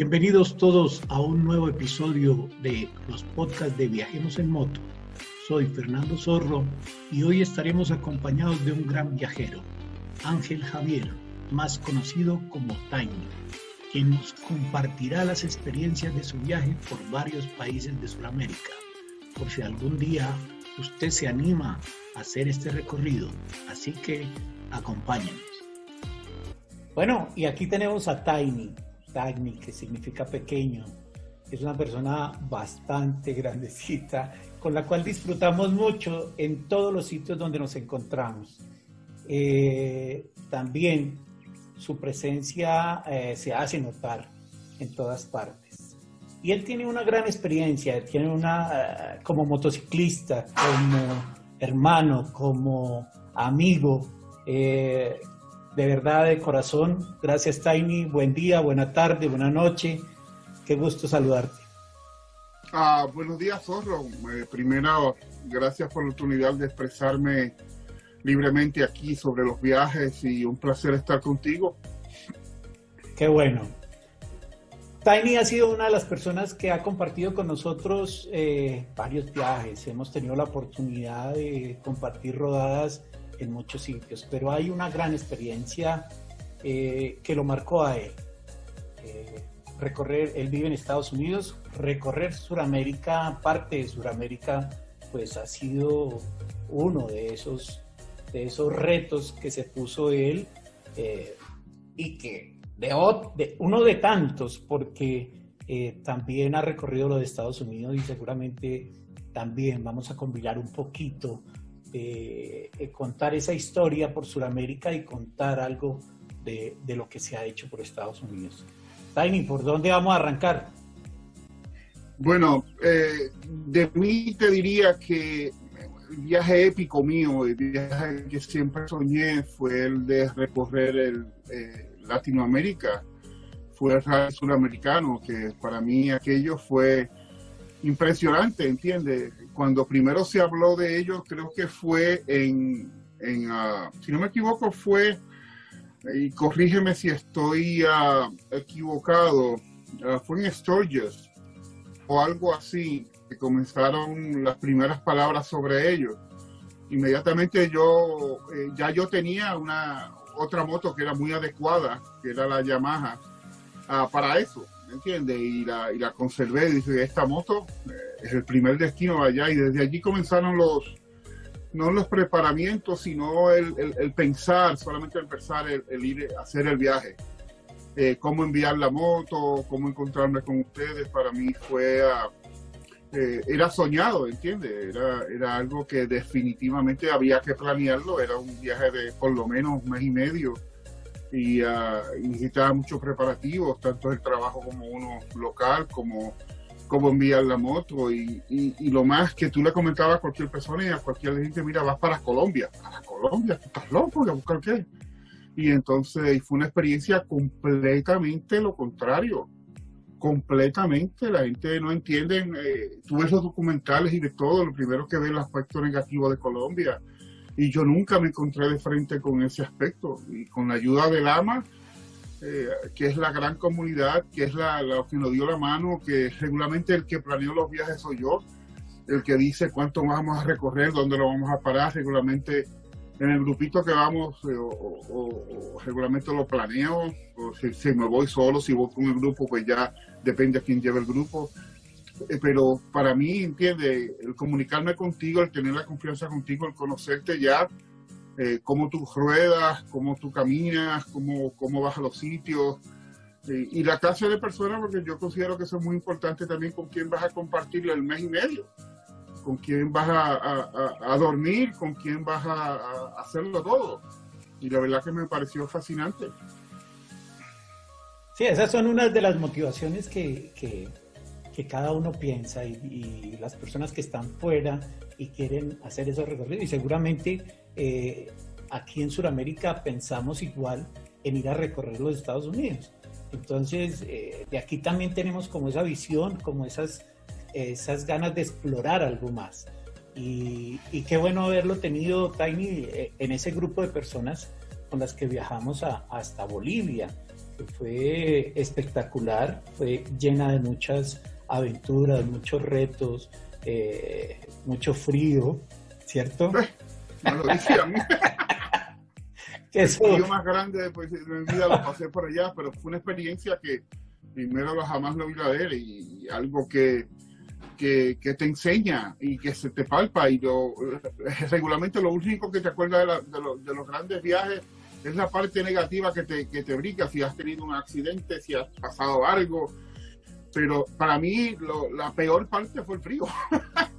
Bienvenidos todos a un nuevo episodio de los podcasts de Viajemos en Moto. Soy Fernando Zorro y hoy estaremos acompañados de un gran viajero, Ángel Javier, más conocido como Tiny, quien nos compartirá las experiencias de su viaje por varios países de Sudamérica. Por si algún día usted se anima a hacer este recorrido, así que acompáñenos. Bueno, y aquí tenemos a Tiny, Tiny, que significa pequeño. Es una persona bastante grandecita, con la cual disfrutamos mucho en todos los sitios donde nos encontramos. Eh, también su presencia eh, se hace notar en todas partes. Y él tiene una gran experiencia, tiene una, eh, como motociclista, como hermano, como amigo, de verdad, de corazón. Gracias, Tiny. Buen día, buena tarde, buena noche. Qué gusto saludarte. Ah, buenos días, Zorro. Eh, primero, gracias por la oportunidad de expresarme libremente aquí sobre los viajes y un placer estar contigo. Qué bueno. Tiny ha sido una de las personas que ha compartido con nosotros eh, varios viajes. Hemos tenido la oportunidad de compartir rodadas en muchos sitios, pero hay una gran experiencia eh, que lo marcó a él. Eh, recorrer, él vive en Estados Unidos, recorrer Sudamérica, parte de Sudamérica, pues ha sido uno de esos, de esos retos que se puso él eh, y que de, de, uno de tantos, porque también ha recorrido lo de Estados Unidos y seguramente también vamos a combinar un poquito eh, contar esa historia por Sudamérica y contar algo de, lo que se ha hecho por Estados Unidos. Tiny, ¿por dónde vamos a arrancar? Bueno, eh, de mí te diría que el viaje épico mío, el viaje que siempre soñé fue el de recorrer el, eh, Latinoamérica, fue el rally suramericano, que para mí aquello fue impresionante, ¿entiendes? Cuando primero se habló de ello, creo que fue en, ah, si no me equivoco, fue, y corrígeme si estoy ah, equivocado, ah, fue en Sturgis o algo así, que comenzaron las primeras palabras sobre ello. Inmediatamente yo, eh, ya yo tenía una otra moto que era muy adecuada, que era la Yamaha, para eso ¿me? Y la, y la conservé, dice, esta moto eh, es el primer destino allá y desde allí comenzaron los, no los preparamientos, sino el, el, pensar, solamente el pensar, el, ir a hacer el viaje. Eh, cómo enviar la moto, cómo encontrarme con ustedes, para mí fue, eh, era soñado, ¿entiendes? Era, era algo que definitivamente había que planearlo, era un viaje de por lo menos un mes y medio y, uh, necesitaba muchos preparativos, tanto el trabajo como uno local, como cómo enviar la moto. Y, y, lo más que tú le comentabas a cualquier persona y a cualquier gente, mira, vas para Colombia, para Colombia, tú estás loco, ¿a buscar qué? Y entonces fue una experiencia completamente lo contrario, completamente, la gente no entiende, eh, tú ves los documentales y de todo, lo primero que ve el aspecto negativo de Colombia, y yo nunca me encontré de frente con ese aspecto. Y con la ayuda del AMA, eh, que es la gran comunidad, que es la, que nos dio la mano, que regularmente el que planeó los viajes soy yo, el que dice cuánto vamos a recorrer, dónde lo vamos a parar, regularmente en el grupito que vamos, eh, o, regularmente lo planeo, si, si, me voy solo, si voy con el grupo, pues ya depende de quién lleve el grupo. Eh, pero para mí, entiende, el comunicarme contigo, el tener la confianza contigo, el conocerte ya, eh, cómo tú ruedas, cómo tú caminas, cómo, cómo vas a los sitios, eh, y la clase de personas, porque yo considero que eso es muy importante también con quién vas a compartir el mes y medio, con quién vas a, dormir, con quién vas a, hacerlo todo. Y la verdad que me pareció fascinante. Sí, esas son unas de las motivaciones que, que que cada uno piensa y, las personas que están fuera y quieren hacer esos recorridos. Y seguramente eh, aquí en Sudamérica pensamos igual en ir a recorrer los Estados Unidos. Entonces, eh, de aquí también tenemos como esa visión, como esas, esas ganas de explorar algo más. Y, qué bueno haberlo tenido, Tiny, eh, en ese grupo de personas con las que viajamos hasta Bolivia. fue espectacular, fue llena de muchas aventuras, muchos retos, eh, mucho frío, ¿cierto? No lo dije a mí. El frío más grande pues, de mi vida lo pasé por allá, pero fue una experiencia que primero lo jamás lo vi a ver y algo que, que, te enseña y que se te palpa y lo, regularmente lo único que te acuerdas de, de, los grandes viajes es la parte negativa que te, que te brinca, si has tenido un accidente, si has pasado algo, pero para mí la peor parte fue el frío.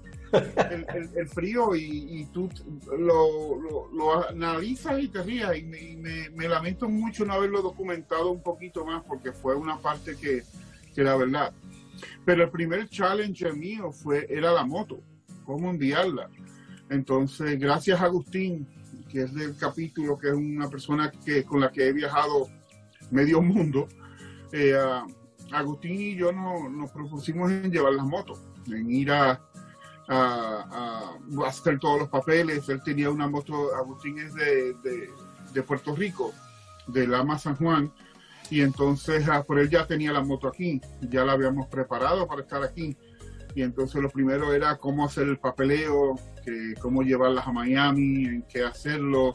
el, frío y, tú lo, analizas y te rías y, me, lamento mucho no haberlo documentado un poquito más porque fue una parte que, que la verdad. Pero el primer challenge mío fue, era la moto, cómo enviarla. Entonces, gracias a Agustín, que es del capítulo, que es una persona que, con la que he viajado medio mundo, eh, Agustín y yo nos propusimos en llevar las motos, en ir a, a, hacer todos los papeles. Él tenía una moto, Agustín es de, de, Puerto Rico, de Lama San Juan, y entonces ah, por él ya tenía la moto aquí, ya la habíamos preparado para estar aquí. Y entonces lo primero era cómo hacer el papeleo, que, cómo llevarlas a Miami, en qué hacerlo.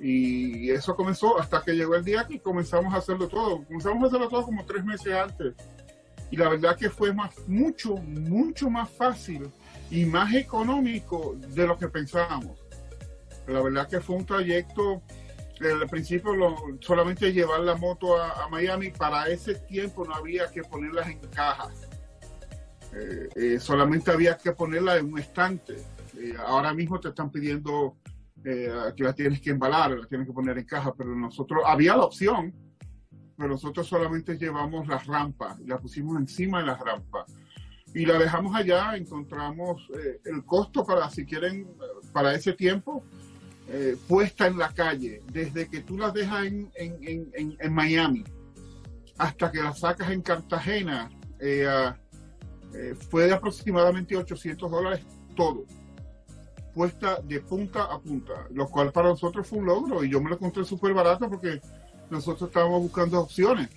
Y eso comenzó hasta que llegó el día que comenzamos a hacerlo todo. Comenzamos a hacerlo todo como tres meses antes. Y la verdad que fue más, mucho, mucho más fácil y más económico de lo que pensábamos. La verdad que fue un trayecto, al principio solamente llevar la moto a, Miami, para ese tiempo no había que ponerlas en cajas, eh, eh, solamente había que ponerla en un estante. Eh, ahora mismo te están pidiendo que la tienes que embalar, la tienes que poner en caja, pero nosotros, había la opción, pero nosotros solamente llevamos las rampas, la pusimos encima de las rampas. Y la dejamos allá, encontramos eh, el costo para, si quieren, para ese tiempo, eh, puesta en la calle, desde que tú las dejas en, en, en, Miami hasta que las sacas en Cartagena, eh, fue de aproximadamente 800 dólares todo, puesta de punta a punta, lo cual para nosotros fue un logro y yo me lo encontré súper barato porque nosotros estábamos buscando opciones,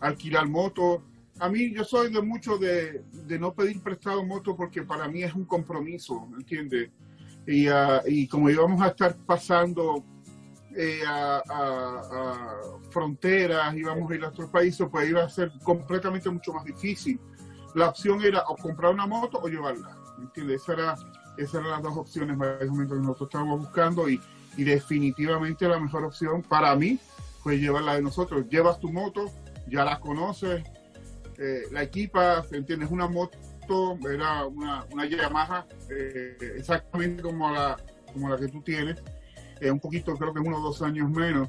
alquilar motos, a mí yo soy de mucho de, no pedir prestado moto porque para mí es un compromiso, ¿me entiendes? Y, uh, y, como íbamos a estar pasando eh, a, fronteras, íbamos a ir a otros países, pues iba a ser completamente mucho más difícil. La opción era o comprar una moto o llevarla, ¿me entiendes? Esa era, esas eran las dos opciones más que nosotros estábamos buscando y, y definitivamente la mejor opción para mí fue llevarla de nosotros. Llevas tu moto, ya la conoces, eh, la equipa, ¿entiendes? Una moto, era una, una Yamaha, eh, exactamente como la, como la que tú tienes, eh, un poquito, creo que uno o dos años menos.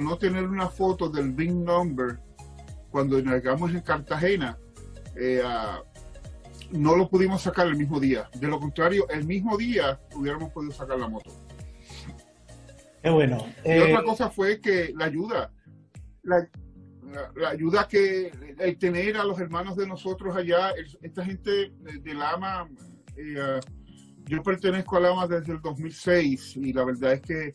no tener una foto del Big Number cuando llegamos en Cartagena, no lo pudimos sacar el mismo día. De lo contrario, el mismo día hubiéramos podido sacar la moto. Qué bueno. Y otra cosa fue que la ayuda, la, la, ayuda que el tener a los hermanos de nosotros allá, esta gente de Lama, eh, yo pertenezco a Lama desde el 2006 y la verdad es que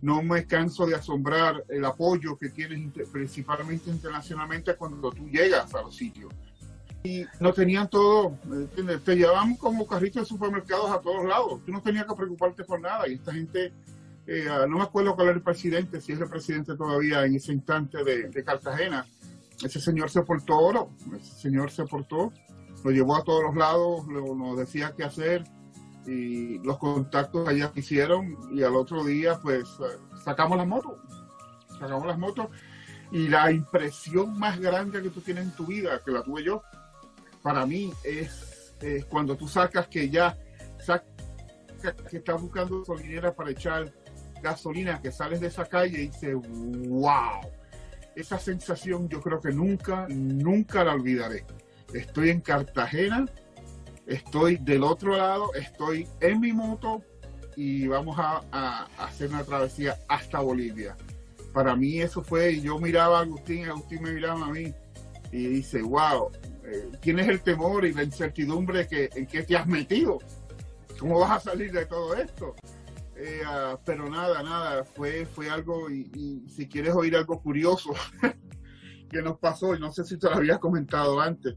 no me canso de asombrar el apoyo que tienes principalmente internacionalmente cuando tú llegas a los sitios. Y no tenían todo, te llevaban como carritos de supermercados a todos lados, tú no tenías que preocuparte por nada y esta gente eh, ah, no me acuerdo cuál era el presidente, si es el presidente todavía en ese instante de, Cartagena. Ese señor se portó oro, ese señor se portó, lo llevó a todos los lados, nos decía qué hacer y los contactos allá hicieron y al otro día pues sacamos las motos, sacamos las motos y la impresión más grande que tú tienes en tu vida, que la tuve yo, para mí es, cuando tú sacas que ya que estás buscando gasolinera para echar gasolina que sales de esa calle y dices, wow, esa sensación yo creo que nunca, nunca la olvidaré. Estoy en Cartagena, estoy del otro lado, estoy en mi moto y vamos a, hacer una travesía hasta Bolivia. Para mí eso fue, yo miraba a Agustín, Agustín me miraba a mí y dice, wow, eh, tienes el temor y la incertidumbre que, en que te has metido. ¿Cómo vas a salir de todo esto? Eh, ah, pero nada, nada, fue, fue algo, y, si quieres oír algo curioso que nos pasó, y no sé si te lo había comentado antes,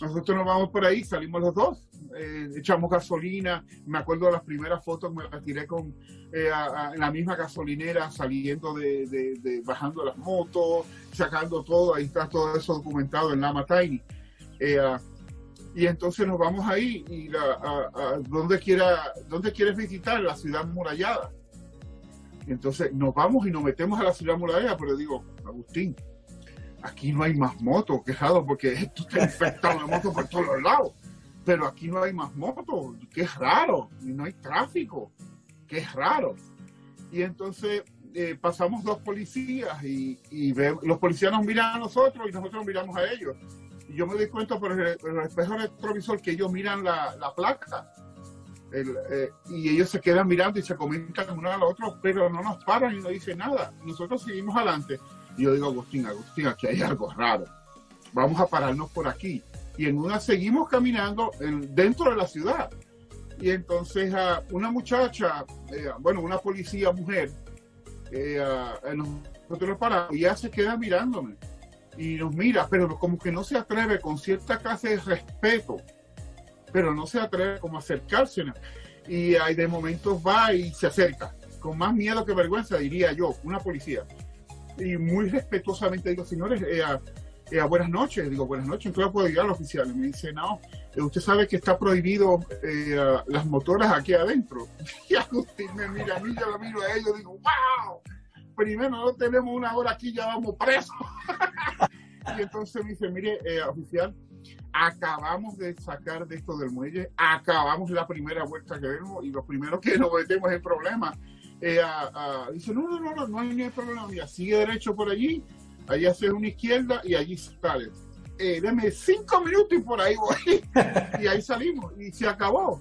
nosotros nos vamos por ahí, salimos los dos, eh, echamos gasolina, me acuerdo de las primeras fotos, me las tiré con eh, la misma gasolinera, saliendo de, bajando las motos, sacando todo, ahí está todo eso documentado en Lama Tiny. Ah, y entonces nos vamos ahí y a, donde quiera donde quieres visitar la ciudad murallada. Entonces nos vamos y nos metemos a la ciudad murallada pero digo Agustín aquí no hay más motos quejado porque esto está infectado de motos por todos los lados. Pero aquí no hay más motos es raro y no hay tráfico es raro. Y entonces eh, pasamos dos policías y los policías nos miran a nosotros y nosotros miramos a ellos yo me doy cuenta por el, espejo retrovisor que ellos miran la, la placa eh, y ellos se quedan mirando y se comentan uno al otro, pero no nos paran y no dicen nada. Nosotros seguimos adelante. Y yo digo, Agustín, Agustín, aquí hay algo raro. Vamos a pararnos por aquí. Y en una seguimos caminando dentro de la ciudad. Y entonces uh, una muchacha, eh, bueno, una policía mujer, eh, nosotros nos paramos y ella se queda mirándome y nos mira, pero como que no se atreve con cierta clase de respeto, pero no se atreve como a acercarse. Y ahí de momentos va y se acerca, con más miedo que vergüenza, diría yo, una policía. Y muy respetuosamente digo, señores, eh, eh, buenas noches. Digo, buenas noches, ¿en qué puedo llegar al oficial? Y me dice, no, eh, usted sabe que está prohibido las motoras aquí adentro. Y Agustín me mira a mí, yo lo miro a ellos, digo, wow primero no tenemos una hora aquí, ya vamos presos. y entonces me dice, mire, eh, oficial, acabamos de sacar de esto del muelle, acabamos la primera vuelta que vemos y lo primero que nos metemos en problema. Eh, dice, no, no, no, no, no hay ni problema, mira, sigue derecho por allí, allí hace una izquierda y allí sale. Eh, deme cinco minutos y por ahí voy. y ahí salimos y se acabó.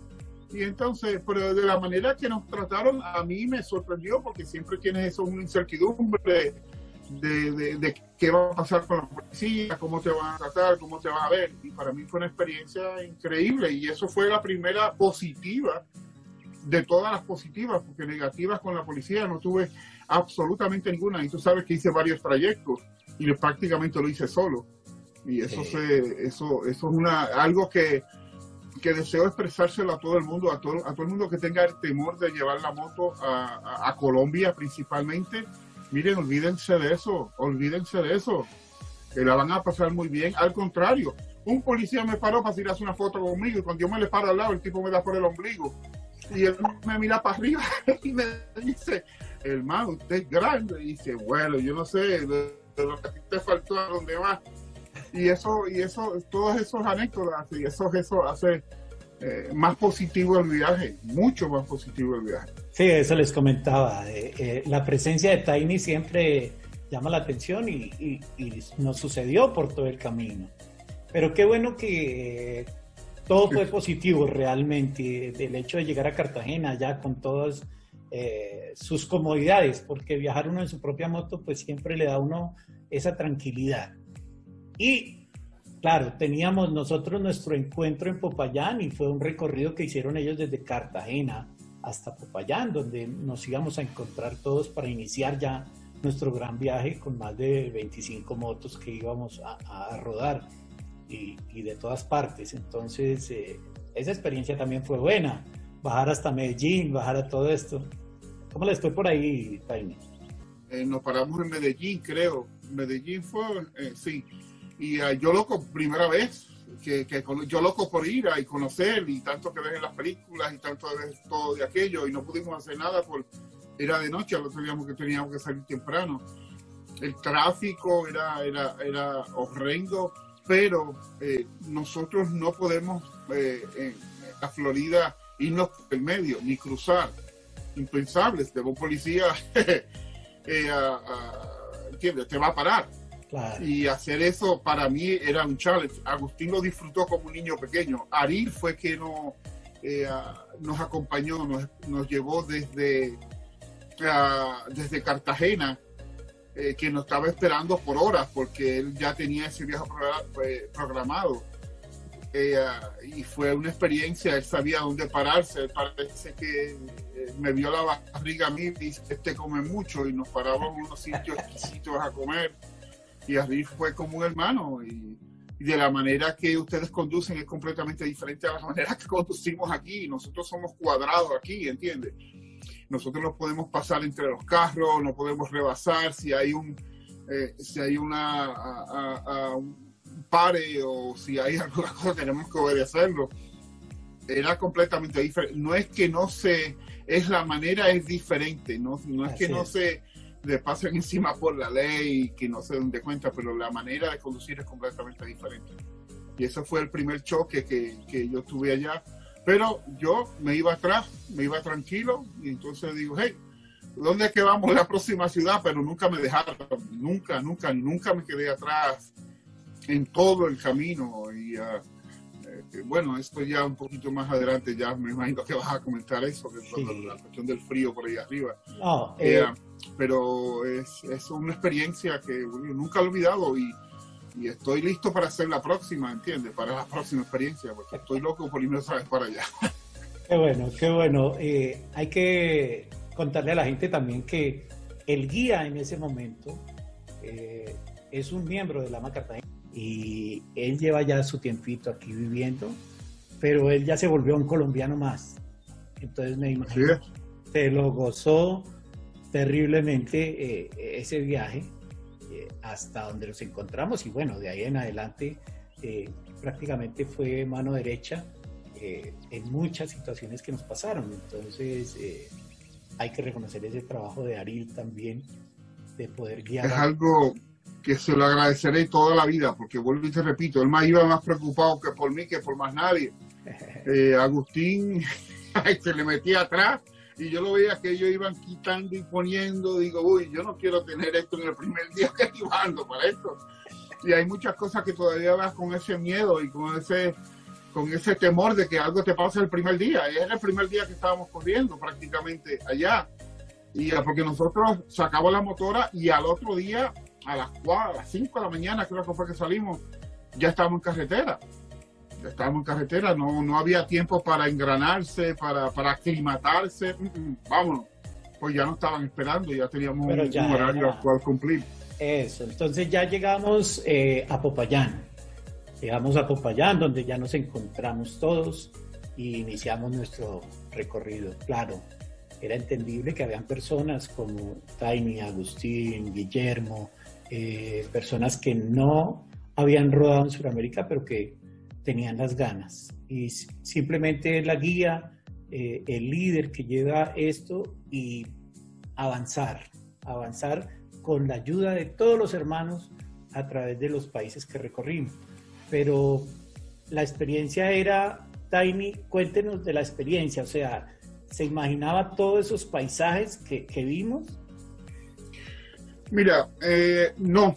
Y entonces, pero de la manera que nos trataron, a mí me sorprendió porque siempre tienes eso, una incertidumbre de, de, qué va a pasar con la policía, cómo te van a tratar, cómo te van a ver. Y para mí fue una experiencia increíble y eso fue la primera positiva de todas las positivas, porque negativas con la policía no tuve absolutamente ninguna. Y tú sabes que hice varios trayectos y prácticamente lo hice solo. Y eso, se, eso, eso es una, algo que que deseo expresárselo a todo el mundo, a todo, a todo el mundo que tenga el temor de llevar la moto a, Colombia principalmente. Miren, olvídense de eso, olvídense de eso, que la van a pasar muy bien. Al contrario, un policía me paró para tirarse una foto conmigo y cuando yo me le paro al lado, el tipo me da por el ombligo. Y él me mira para arriba y me dice, hermano, usted es grande. Y dice, bueno, yo no sé, de, lo que te faltó a dónde va y eso, y eso, todos esos anécdotas y eso, eso hace eh, más positivo el viaje, mucho más positivo el viaje. Sí, eso les comentaba. Eh, eh, la presencia de Tiny siempre llama la atención y, y, nos sucedió por todo el camino. Pero qué bueno que todo fue positivo realmente. El hecho de llegar a Cartagena ya con todas sus comodidades, porque viajar uno en su propia moto pues siempre le da a uno esa tranquilidad. Y claro, teníamos nosotros nuestro encuentro en Popayán y fue un recorrido que hicieron ellos desde Cartagena hasta Popayán, donde nos íbamos a encontrar todos para iniciar ya nuestro gran viaje con más de 25 motos que íbamos a, rodar y, de todas partes. Entonces, eh, esa experiencia también fue buena. Bajar hasta Medellín, bajar a todo esto. ¿Cómo les fue por ahí, Jaime? Eh, nos paramos en Medellín, creo. Medellín fue, eh, sí. Y uh, yo loco, primera vez, que, que, yo loco por ir y conocer, y tanto que ves en las películas, y tanto de todo de aquello, y no pudimos hacer nada por era de noche, lo teníamos que teníamos que salir temprano. El tráfico era, era, era horrendo, pero eh, nosotros no podemos eh, en la Florida irnos por el medio, ni cruzar. Impensables, de un policía, eh. Te va a parar y hacer eso para mí era un challenge. Agustín lo disfrutó como un niño pequeño. Aril fue que no, eh, nos acompañó, nos, llevó desde, desde Cartagena, eh, que nos estaba esperando por horas porque él ya tenía ese viaje programado. Eh, y fue una experiencia, él sabía dónde pararse, parece que eh, me vio la barriga a mí y dice, este come mucho y nos parábamos en unos sitios exquisitos a comer y arriba fue como un hermano y, de la manera que ustedes conducen es completamente diferente a la manera que conducimos aquí, nosotros somos cuadrados aquí, ¿entiendes? Nosotros nos podemos pasar entre los carros, no podemos rebasar si hay un, eh, si hay una, a, pare o si hay alguna cosa tenemos que obedecerlo. Era completamente diferente. No es que no se, es la manera es diferente, no, no es que no se le pasen encima por la ley que no se den de cuenta, pero la manera de conducir es completamente diferente. Y ese fue el primer choque que, que yo tuve allá. Pero yo me iba atrás, me iba tranquilo, y entonces digo, hey, ¿dónde es que vamos la próxima ciudad? Pero nunca me dejaron, nunca, nunca, nunca me quedé atrás en todo el camino. Y uh, bueno, esto ya un poquito más adelante, ya me imagino que vas a comentar eso, que la cuestión del frío por ahí arriba. Eh, eh, pero es, es, una experiencia que nunca he olvidado y, y, estoy listo para hacer la próxima, ¿entiendes? Para la próxima experiencia, porque estoy loco por irme otra vez para allá. Qué bueno, qué bueno. hay que contarle a la gente también que el guía en ese momento es un miembro de la y él lleva ya su tiempito aquí viviendo, pero él ya se volvió un colombiano más. Entonces me imagino, se lo gozó terriblemente eh, ese viaje eh, hasta donde nos encontramos y bueno, de ahí en adelante eh, prácticamente fue mano derecha en muchas situaciones que nos pasaron. Entonces hay que reconocer ese trabajo de Ariel también, de poder guiar. Es algo, que se lo agradeceré toda la vida, porque vuelvo y te repito, él más iba más preocupado que por mí que por más nadie. Agustín se le metía atrás y yo lo veía que ellos iban quitando y poniendo, digo, uy, yo no quiero tener esto en el primer día que estoy para esto. Y hay muchas cosas que todavía vas con ese miedo y con ese con ese temor de que algo te pase el primer día. Era el primer día que estábamos corriendo prácticamente allá. Y porque nosotros sacamos la motora y al otro día a las 4, a las 5 de la mañana, creo que fue que salimos, ya estábamos en carretera. Estábamos en carretera, no, no había tiempo para engranarse, para, para aclimatarse. Mm, mm, vámonos. Pues ya no estaban esperando, ya teníamos un, horario al cual cumplir. Eso, entonces ya llegamos eh, a Popayán. Llegamos a Popayán, donde ya nos encontramos todos y iniciamos nuestro recorrido. Claro, era entendible que habían personas como Tiny, Agustín, Guillermo, eh, personas que no habían rodado en Sudamérica, pero que tenían las ganas. Y simplemente la guía, eh, el líder que lleva esto y avanzar, avanzar con la ayuda de todos los hermanos a través de los países que recorrimos. Pero la experiencia era, Tiny, cuéntenos de la experiencia, o sea, ¿se imaginaba todos esos paisajes que, vimos? Mira, eh, no.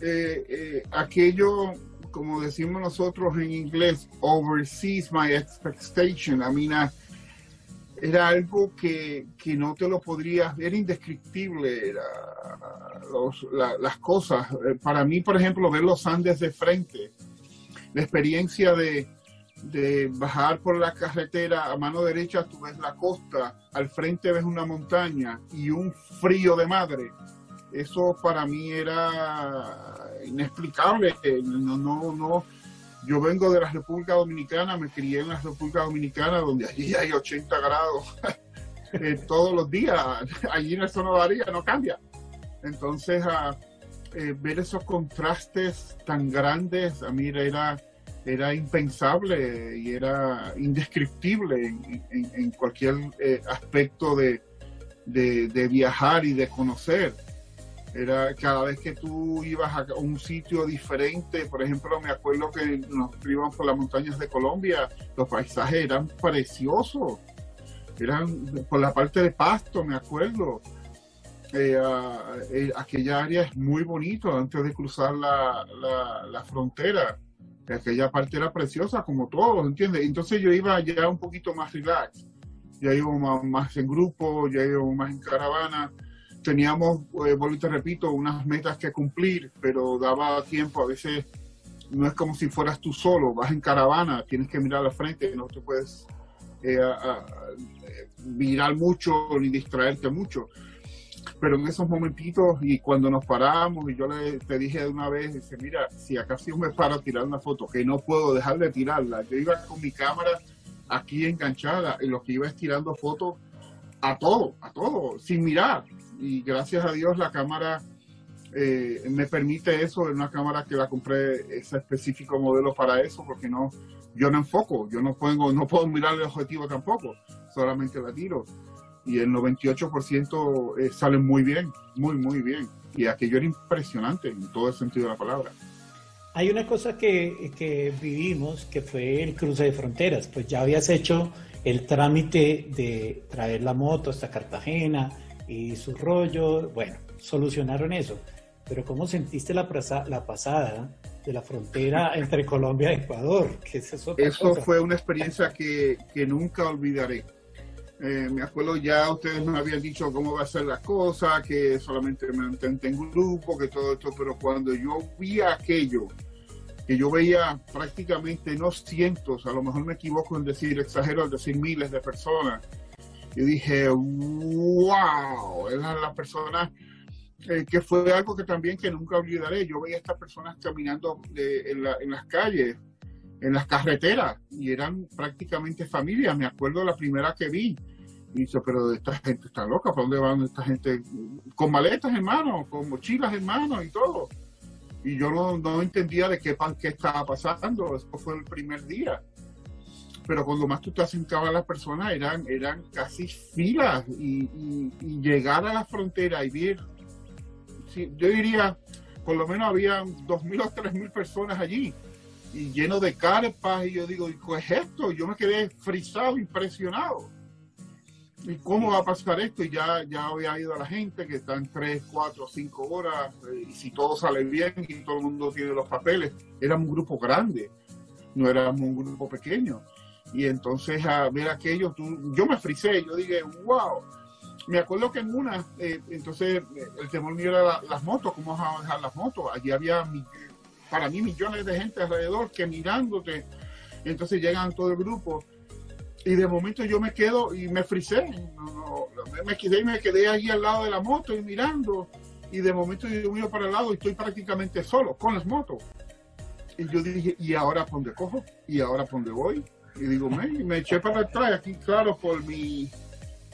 Eh, aquello, como decimos nosotros en inglés, oversees my expectation. A mí era algo que, no te lo podrías, era indescriptible las cosas. Para mí, por ejemplo, ver los Andes de frente, la experiencia de, de bajar por la carretera a mano derecha, tú ves la costa, al frente ves una montaña y un frío de madre eso para mí era inexplicable. No, no, no. Yo vengo de la República Dominicana, me crié en la República Dominicana, donde allí hay 80 grados eh, todos los días. Allí en eso no varía, no cambia. Entonces, eh, ver esos contrastes tan grandes, a mí era, era impensable y era indescriptible en, cualquier eh, aspecto de, de viajar y de conocer. Era cada vez que tú ibas a un sitio diferente, por ejemplo, me acuerdo que nos íbamos por las montañas de Colombia, los paisajes eran preciosos, eran por la parte de Pasto, me acuerdo. Eh, ah, eh, aquella área es muy bonito antes de cruzar la, la, frontera. Aquella parte era preciosa, como todo, ¿entiendes? Entonces yo iba ya un poquito más relax, ya iba más, más en grupo, ya iba más en caravana teníamos, eh, te repito, unas metas que cumplir, pero daba tiempo, a veces no es como si fueras tú solo, vas en caravana, tienes que mirar al frente, no te puedes eh, mirar mucho ni distraerte mucho. Pero en esos momentitos y cuando nos paramos y yo le, te dije de una vez, dice, mira, si acá sí me paro a tirar una foto, que no puedo dejar de tirarla, yo iba con mi cámara aquí enganchada y lo que iba estirando fotos a todo, a todo, sin mirar. Y gracias a Dios la cámara eh, me permite eso, es una cámara que la compré, ese específico modelo para eso, porque no, yo no enfoco, yo no puedo, no puedo mirar el objetivo tampoco, solamente la tiro. Y el 98% eh, sale muy bien, muy, muy bien. Y aquello era impresionante en todo el sentido de la palabra. Hay una cosa que, que vivimos que fue el cruce de fronteras, pues ya habías hecho el trámite de traer la moto hasta Cartagena y su rollo, bueno, solucionaron eso. Pero ¿cómo sentiste la, la pasada de la frontera entre Colombia y Ecuador? eso fue una experiencia que, que nunca olvidaré. Eh, me acuerdo ya ustedes me habían dicho cómo va a ser la cosa, que solamente me mantente en grupo, que todo esto, pero cuando yo vi aquello, que yo veía prácticamente no cientos, a lo mejor me equivoco en decir, exagero al decir miles de personas, y dije, wow, eran las personas eh, que fue algo que también que nunca olvidaré. Yo veía a estas personas caminando en, las calles, en las carreteras, y eran prácticamente familias. Me acuerdo la primera que vi. Y dice, pero esta gente está loca, ¿para dónde van esta gente? Con maletas en mano, con mochilas en mano y todo. Y yo no, entendía de qué, qué estaba pasando. Eso fue el primer día. Pero cuando más tú te acercabas a las personas, eran, eran casi filas. Y, y llegar a la frontera y ver yo diría, por lo menos había dos mil o tres mil personas allí y lleno de carpas y yo digo, ¿qué es esto? Yo me quedé frisado, impresionado. ¿Y cómo va a pasar esto? Y ya, ya había ido a la gente que están tres, cuatro, cinco horas eh, y si todo sale bien y todo el mundo tiene los papeles. Era un grupo grande, no éramos un grupo pequeño. Y entonces a ver aquello, tú, yo me frisé, yo dije, wow me acuerdo que en una, eh, entonces el temor mío era las motos, cómo vas a dejar las motos. Allí había, para mí, millones de gente alrededor que mirándote. Entonces llegan todo el grupo. Y de momento yo me quedo y me frisé. me quedé y me quedé ahí al lado de la moto y mirando. Y de momento yo miro para el lado y estoy prácticamente solo con las motos. Y yo dije, ¿y ahora por dónde cojo? ¿Y ahora por dónde voy? Y digo, me, me eché para atrás, aquí claro, por mi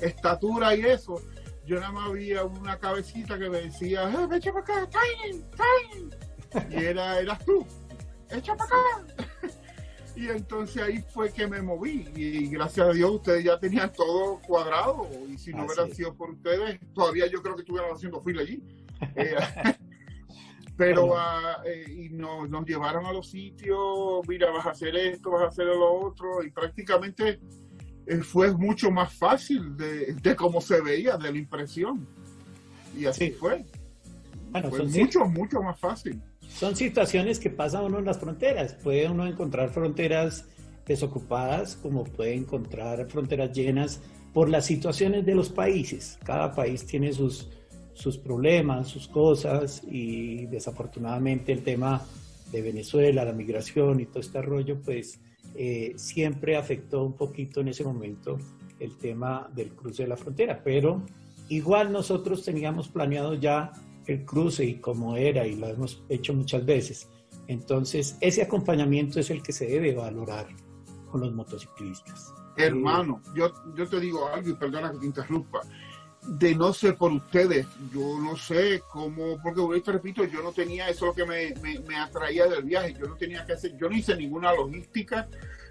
estatura y eso, yo nada más había una cabecita que me decía, eh, echa para acá, Tiny, Tiny. Y era, eras tú, echa para acá. y entonces ahí fue que me moví y gracias a Dios ustedes ya tenían todo cuadrado y si no hubieran sido por ustedes, todavía yo creo que estuvieran haciendo fila allí. Eh, pero ah, eh, y nos, nos llevaron a los sitios, mira, vas a hacer esto, vas a hacer lo otro y prácticamente eh, fue mucho más fácil de, de cómo se veía, de la impresión. Y así fue. Bueno, fue mucho, mucho más fácil. Son situaciones que pasa uno en las fronteras. Puede uno encontrar fronteras desocupadas, como puede encontrar fronteras llenas por las situaciones de los países. Cada país tiene sus, sus problemas, sus cosas, y desafortunadamente el tema de Venezuela, la migración y todo este rollo, pues eh, siempre afectó un poquito en ese momento el tema del cruce de la frontera, pero igual nosotros teníamos planeado ya el cruce y como era y lo hemos hecho muchas veces. Entonces, ese acompañamiento es el que se debe valorar con los motociclistas. Hermano, yo, yo te digo algo y perdona que te interrumpa. De no ser por ustedes, yo no sé cómo, porque te repito, yo no tenía eso que me, me, atraía del viaje, yo no tenía que hacer, yo no hice ninguna logística,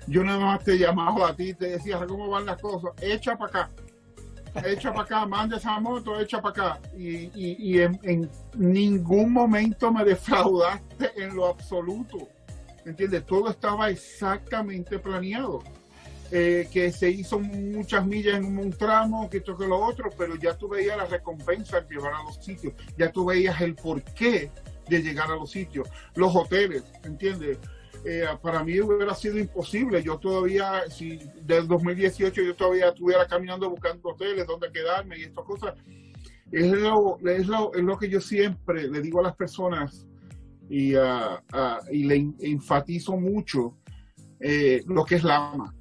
yo nada más te llamaba a ti te decía, ¿cómo van las cosas? Echa para acá, echa para acá, manda esa moto, echa para acá. Y, y, en, ningún momento me defraudaste en lo absoluto. ¿Entiendes? Todo estaba exactamente planeado. Eh, que se hizo muchas millas en un tramo, que esto que lo otro, pero ya tú veías la recompensa de llevar a los sitios, ya tú veías el porqué de llegar a los sitios, los hoteles, ¿entiendes? Eh, para mí hubiera sido imposible. Yo todavía, si del 2018 yo todavía estuviera caminando buscando hoteles donde quedarme y estas cosas, es lo, es lo, es lo que yo siempre le digo a las personas y, ah, y le enfatizo mucho eh, lo que es la AMA.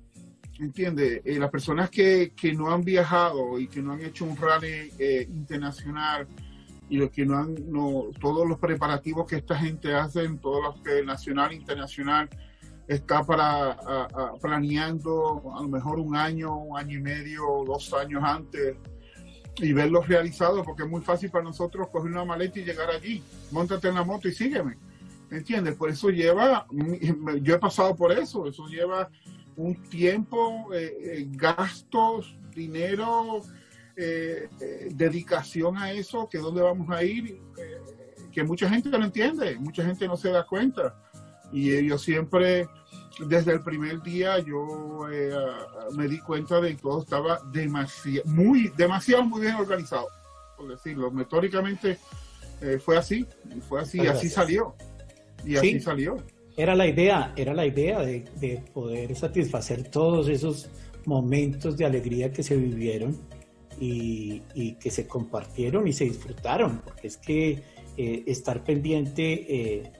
¿Entiende? Eh, las personas que, que, no han viajado y que no han hecho un rally eh, internacional y los que no han, no, todos los preparativos que esta gente hace, todos los que nacional internacional está para planeando a lo mejor un año, un año y medio, dos años antes y verlos realizados, porque es muy fácil para nosotros coger una maleta y llegar allí. Móntate en la moto y sígueme. ¿Entiendes? Por eso lleva, yo he pasado por eso, eso lleva un tiempo, eh, eh, gastos, dinero, eh, dedicación a eso, que dónde vamos a ir, que mucha gente no entiende, mucha gente no se da cuenta. Y yo siempre, desde el primer día, yo me di cuenta de que todo estaba demasiado, muy, demasiado, muy bien organizado, por decirlo. Metóricamente fue así, fue así, y así salió. Y así salió. Era la idea, era la idea de, de, poder satisfacer todos esos momentos de alegría que se vivieron y, y que se compartieron y se disfrutaron, porque es que eh, estar pendiente eh,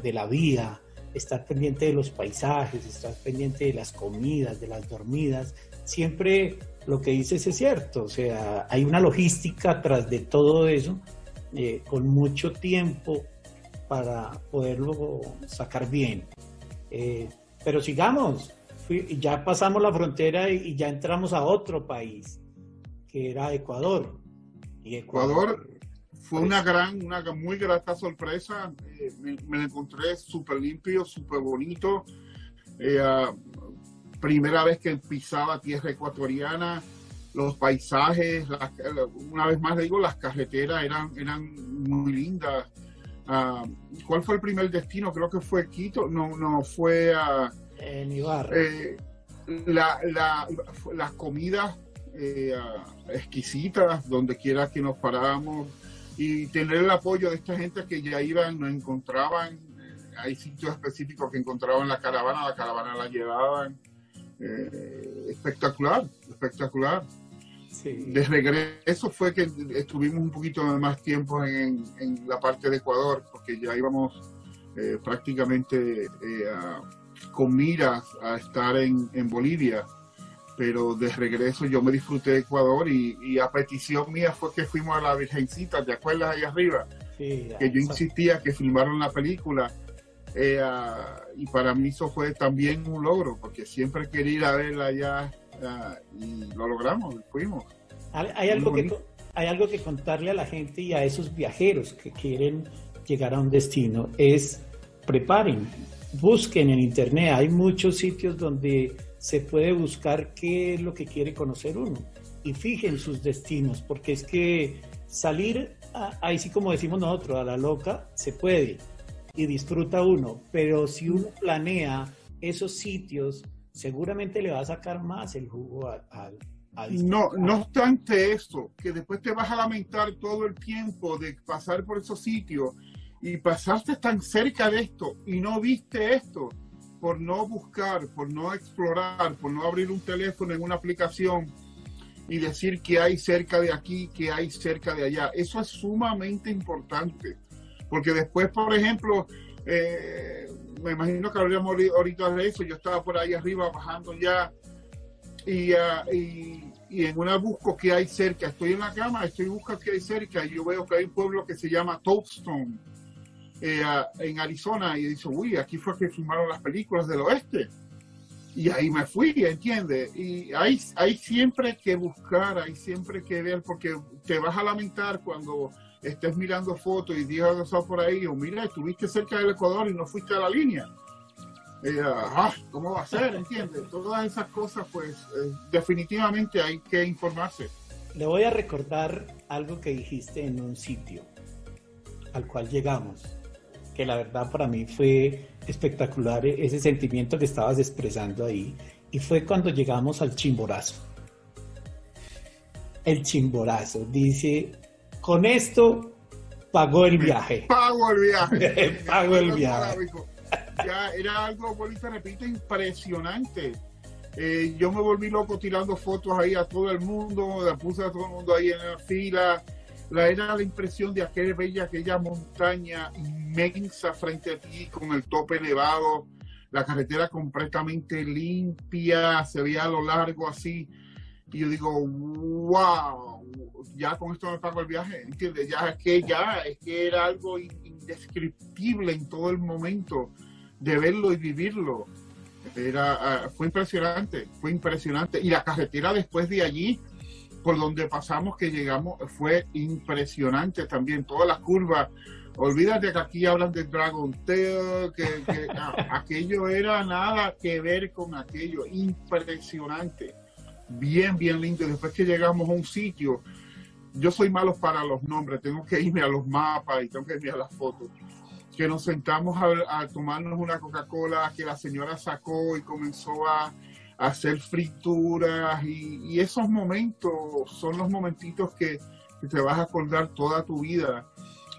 de la vida, estar pendiente de los paisajes, estar pendiente de las comidas, de las dormidas, siempre lo que dices es cierto, o sea, hay una logística tras de todo eso, eh, con mucho tiempo para poderlo sacar bien. Eh, pero sigamos, ya pasamos la frontera y, ya entramos a otro país, que era Ecuador. Y Ecuador, fue pues una gran, una muy grata sorpresa. Eh, me, lo encontré súper limpio, súper bonito. Eh, ah, primera vez que pisaba tierra ecuatoriana, los paisajes, una vez más le digo, las carreteras eran, eran muy lindas. Ah, ¿Cuál fue el primer destino? Creo que fue Quito. No, no, fue a. En Ibarra. Eh, la, las comidas eh, exquisitas, donde quiera que nos paráramos, y tener el apoyo de esta gente que ya iban, nos encontraban. Eh, hay sitios específicos que encontraban la caravana, la caravana la llevaban. espectacular, espectacular. De regreso fue que estuvimos un poquito más tiempo en, la parte de Ecuador, porque ya íbamos eh, prácticamente eh, con miras a estar en, Bolivia. Pero de regreso yo me disfruté de Ecuador y, a petición mía fue que fuimos a la Virgencita, ¿te acuerdas ahí arriba? que yo insistía que filmaron la película. Eh, y para mí eso fue también un logro, porque siempre quería ir a verla allá y lo logramos, fuimos. Hay algo, que, hay algo que contarle a la gente y a esos viajeros que quieren llegar a un destino, es preparen, busquen en internet, hay muchos sitios donde se puede buscar qué es lo que quiere conocer uno y fijen sus destinos, porque es que salir, ahí sí como decimos nosotros, a la loca, se puede y disfruta uno, pero si uno planea esos sitios, seguramente le va a sacar más el jugo al... no, no obstante eso, que después te vas a lamentar todo el tiempo de pasar por esos sitios y pasaste tan cerca de esto y no viste esto por no buscar, por no explorar, por no abrir un teléfono en una aplicación y decir que hay cerca de aquí, que hay cerca de allá. Eso es sumamente importante, porque después, por ejemplo, eh, me imagino que habríamos ahorita de eso, yo estaba por ahí arriba bajando ya y, ah, y, en una busco que hay cerca, estoy en la cama, estoy buscando que hay cerca y yo veo que hay un pueblo que se llama Toadstone eh, ah, en Arizona y dice, uy, aquí fue que filmaron las películas del oeste. Y ahí me fui, ¿entiendes? Y hay, hay siempre que buscar, hay siempre que ver, porque te vas a lamentar cuando estés mirando fotos y digas por ahí, o mira, estuviste cerca del Ecuador y no fuiste a la línea. ah, ¿Cómo va a ser? ¿Entiendes? Todas esas cosas, pues eh, definitivamente hay que informarse. Le voy a recordar algo que dijiste en un sitio al cual llegamos, que la verdad para mí fue espectacular ese sentimiento que estabas expresando ahí, y fue cuando llegamos al chimborazo. El chimborazo, dice con esto pagó el viaje. Pago el viaje. Pago el viaje. Ya era algo, bonito, repito, impresionante. Eh, yo me volví loco tirando fotos ahí a todo el mundo, puse a todo el mundo ahí en la fila. la, era la impresión de aquella bella, aquella montaña inmensa frente a ti con el tope elevado, la carretera completamente limpia, se veía a lo largo así. Y yo digo, wow, ya con esto me pago el viaje, ¿entiendes? Ya es que ya, es que era algo indescriptible en todo el momento de verlo y vivirlo. Era, ah, fue impresionante, fue impresionante. Y la carretera después de allí, por donde pasamos, que llegamos, fue impresionante también. Todas las curvas. Olvídate que aquí hablan de Dragon Tail, que, aquello era nada que ver con aquello. Impresionante. Bien, bien lindo. Después que llegamos a un sitio, yo soy malo para los nombres, tengo que irme a los mapas y tengo que irme a las fotos que nos sentamos a, tomarnos una Coca-Cola que la señora sacó y comenzó a, hacer frituras y, esos momentos son los momentitos que, te vas a acordar toda tu vida,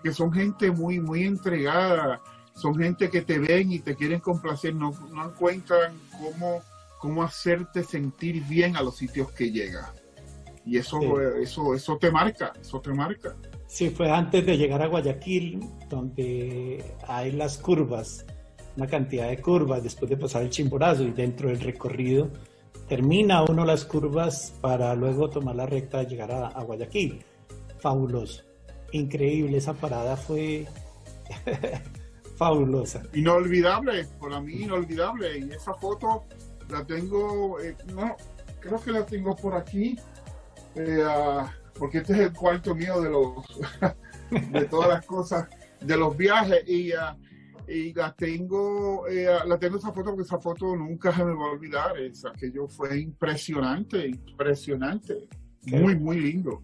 que son gente muy, muy entregada, son gente que te ven y te quieren complacer, no, no encuentran cómo, cómo hacerte sentir bien a los sitios que llegas. Y eso, eso, eso te marca, eso te marca. Sí, fue antes de llegar a Guayaquil, donde hay las curvas, una cantidad de curvas después de pasar el Chimborazo y dentro del recorrido termina uno las curvas para luego tomar la recta de llegar a, Guayaquil. Fabuloso, increíble, esa parada fue fabulosa. Inolvidable, para mí inolvidable. Y esa foto la tengo, eh, no, creo que la tengo por aquí. Eh, porque este es el cuarto mío de los de todas las cosas de los viajes y, uh, y la tengo eh, la tengo esa foto porque esa foto nunca se me va a olvidar es aquello fue impresionante impresionante muy muy lindo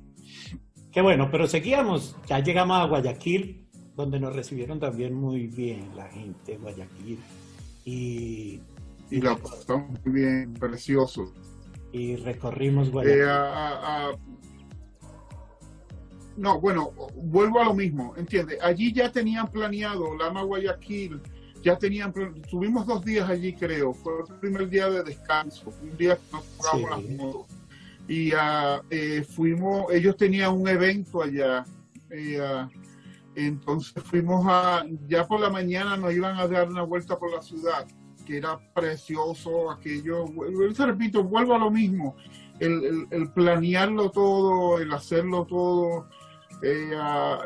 qué bueno pero seguíamos ya llegamos a Guayaquil donde nos recibieron también muy bien la gente de Guayaquil y y la pasamos muy bien precioso y recorrimos Guayaquil eh, no, bueno, vuelvo a lo mismo, ¿entiendes? Allí ya tenían planeado Lama Guayaquil, ya tenían, tuvimos dos días allí creo, fue el primer día de descanso, un día que nos jugamos las motos. Y uh, eh, fuimos, ellos tenían un evento allá, uh, entonces fuimos a, ya por la mañana nos iban a dar una vuelta por la ciudad, que era precioso aquello, te repito, vuelvo a lo mismo, el, el planearlo todo, el hacerlo todo, eh,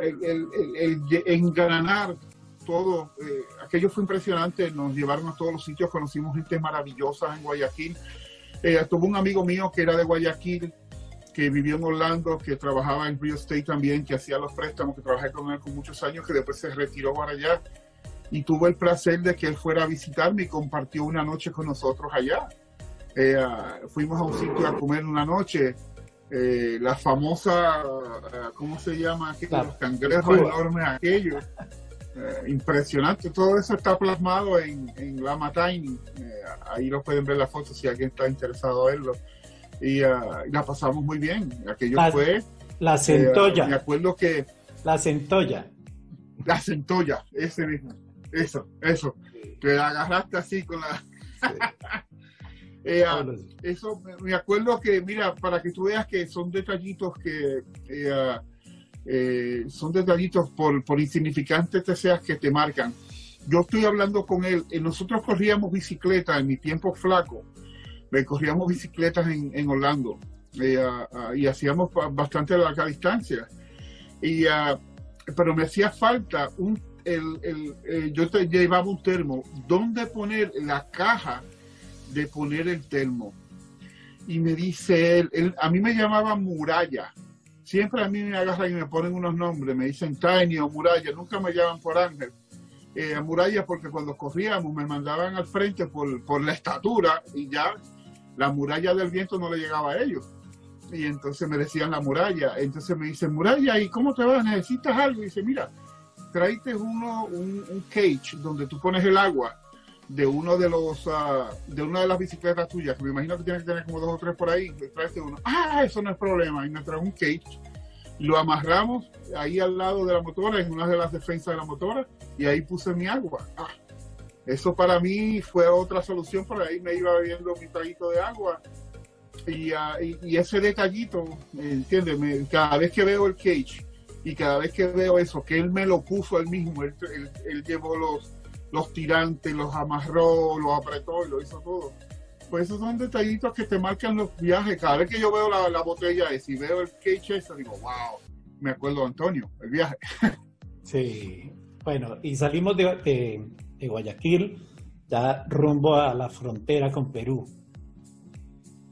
el, el, engranar todo, eh, aquello fue impresionante, nos llevaron a todos los sitios, conocimos gente maravillosa en Guayaquil. Eh, tuvo un amigo mío que era de Guayaquil, que vivió en Orlando, que trabajaba en real estate también, que hacía los préstamos, que trabajé con él con muchos años, que después se retiró para allá. Y tuvo el placer de que él fuera a visitarme y compartió una noche con nosotros allá. fuimos a un sitio a comer una noche eh, la famosa, eh, ¿cómo se llama? Los cangrejos enormes aquellos. Eh, impresionante, todo eso está plasmado en, en Lama Tiny. ahí lo pueden ver la foto si alguien está interesado en verlo. Y, la pasamos muy bien. Aquello fue. La centolla. me acuerdo que. La centolla. La centolla, ese mismo. Eso, eso. Que la agarraste así con la. Eh, ah, eso me acuerdo que, mira, para que tú veas que son detallitos que eh, ah, eh, son detallitos por, por insignificantes que seas que te marcan. Yo estoy hablando con él, nosotros corríamos bicicleta en mi tiempo flaco, corríamos bicicletas en, en Orlando ah, y hacíamos bastante larga distancia. Y, pero me hacía falta un, el, el, yo te llevaba un termo, donde poner la caja de poner el termo. Y me dice él, a mí me llamaba Muralla. Siempre a mí me agarran y me ponen unos nombres, me dicen Tiny o Muralla, nunca me llaman por Ángel. Eh, muralla porque cuando corríamos me mandaban al frente por, por la estatura y ya la muralla del viento no le llegaba a ellos. Y entonces me decían la muralla. Entonces me dicen, muralla, ¿y cómo te vas? ¿Necesitas algo? Dice, mira, tráete uno, un, un cage donde tú pones el agua de uno de los uh, de una de las bicicletas tuyas, me imagino que tienes que tener como dos o tres por ahí, traes uno, ah, eso no es problema, y me trae un cage, lo amarramos ahí al lado de la motora, en una de las defensas de la motora, y ahí puse mi agua. Ah, eso para mí fue otra solución, por ahí me iba bebiendo mi traguito de agua. Y, uh, y, ese detallito, ¿entiendes? cada vez que veo el cage, y cada vez que veo eso, que él me lo puso él mismo, él, llevó los, los tirantes, los amarró, los apretó y lo hizo todo. Pues esos son detallitos que te marcan los viajes. Cada vez que yo veo la, la botella esa y veo el ese, digo, wow, me acuerdo de Antonio, el viaje. Sí, bueno, y salimos de, de Guayaquil ya rumbo a la frontera con Perú.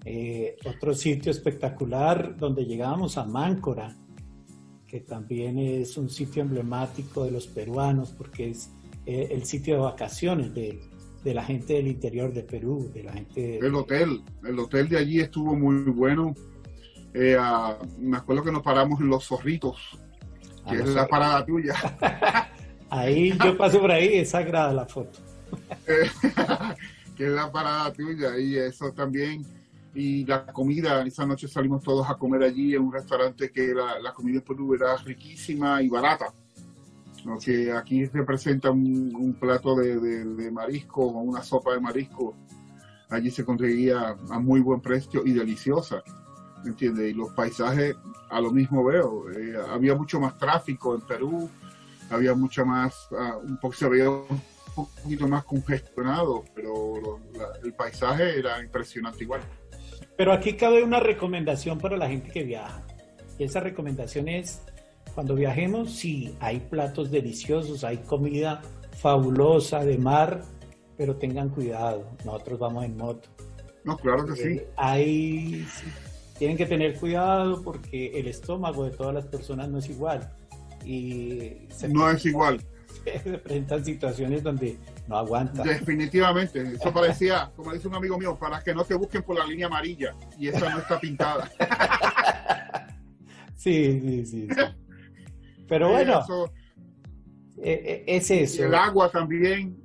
Eh, otro sitio espectacular donde llegábamos a Máncora, que también es un sitio emblemático de los peruanos porque es eh, el sitio de vacaciones de, la gente del interior de Perú, de la gente... El hotel, el hotel de allí estuvo muy bueno. Eh, me acuerdo que nos paramos en Los Zorritos, que es la parada tuya. ahí yo paso por ahí, es sagrada la foto. que es la parada tuya y eso también y la comida, esa noche salimos todos a comer allí en un restaurante que la, comida en Perú era riquísima y barata. Que aquí se presenta un, plato de, marisco o una sopa de marisco. Allí se conseguía a muy buen precio y deliciosa. ¿Entiendes? Y los paisajes a lo mismo veo. Eh, había mucho más tráfico en Perú, había mucho más, uh, un poco se veía un poquito más congestionado, pero el paisaje era impresionante igual. Pero aquí cabe una recomendación para la gente que viaja. Y esa recomendación es, cuando viajemos, sí, hay platos deliciosos, hay comida fabulosa de mar, pero tengan cuidado, nosotros vamos en moto. No, claro que sí. Hay, tienen que tener cuidado porque el estómago de todas las personas no es igual. Y no es igual. Se presentan situaciones donde no aguanta. Definitivamente. Eso parecía, como dice un amigo mío, para que no te busquen por la línea amarilla. Y esa no está pintada. sí, sí, sí. Pero bueno. E, e, es eso. El agua también,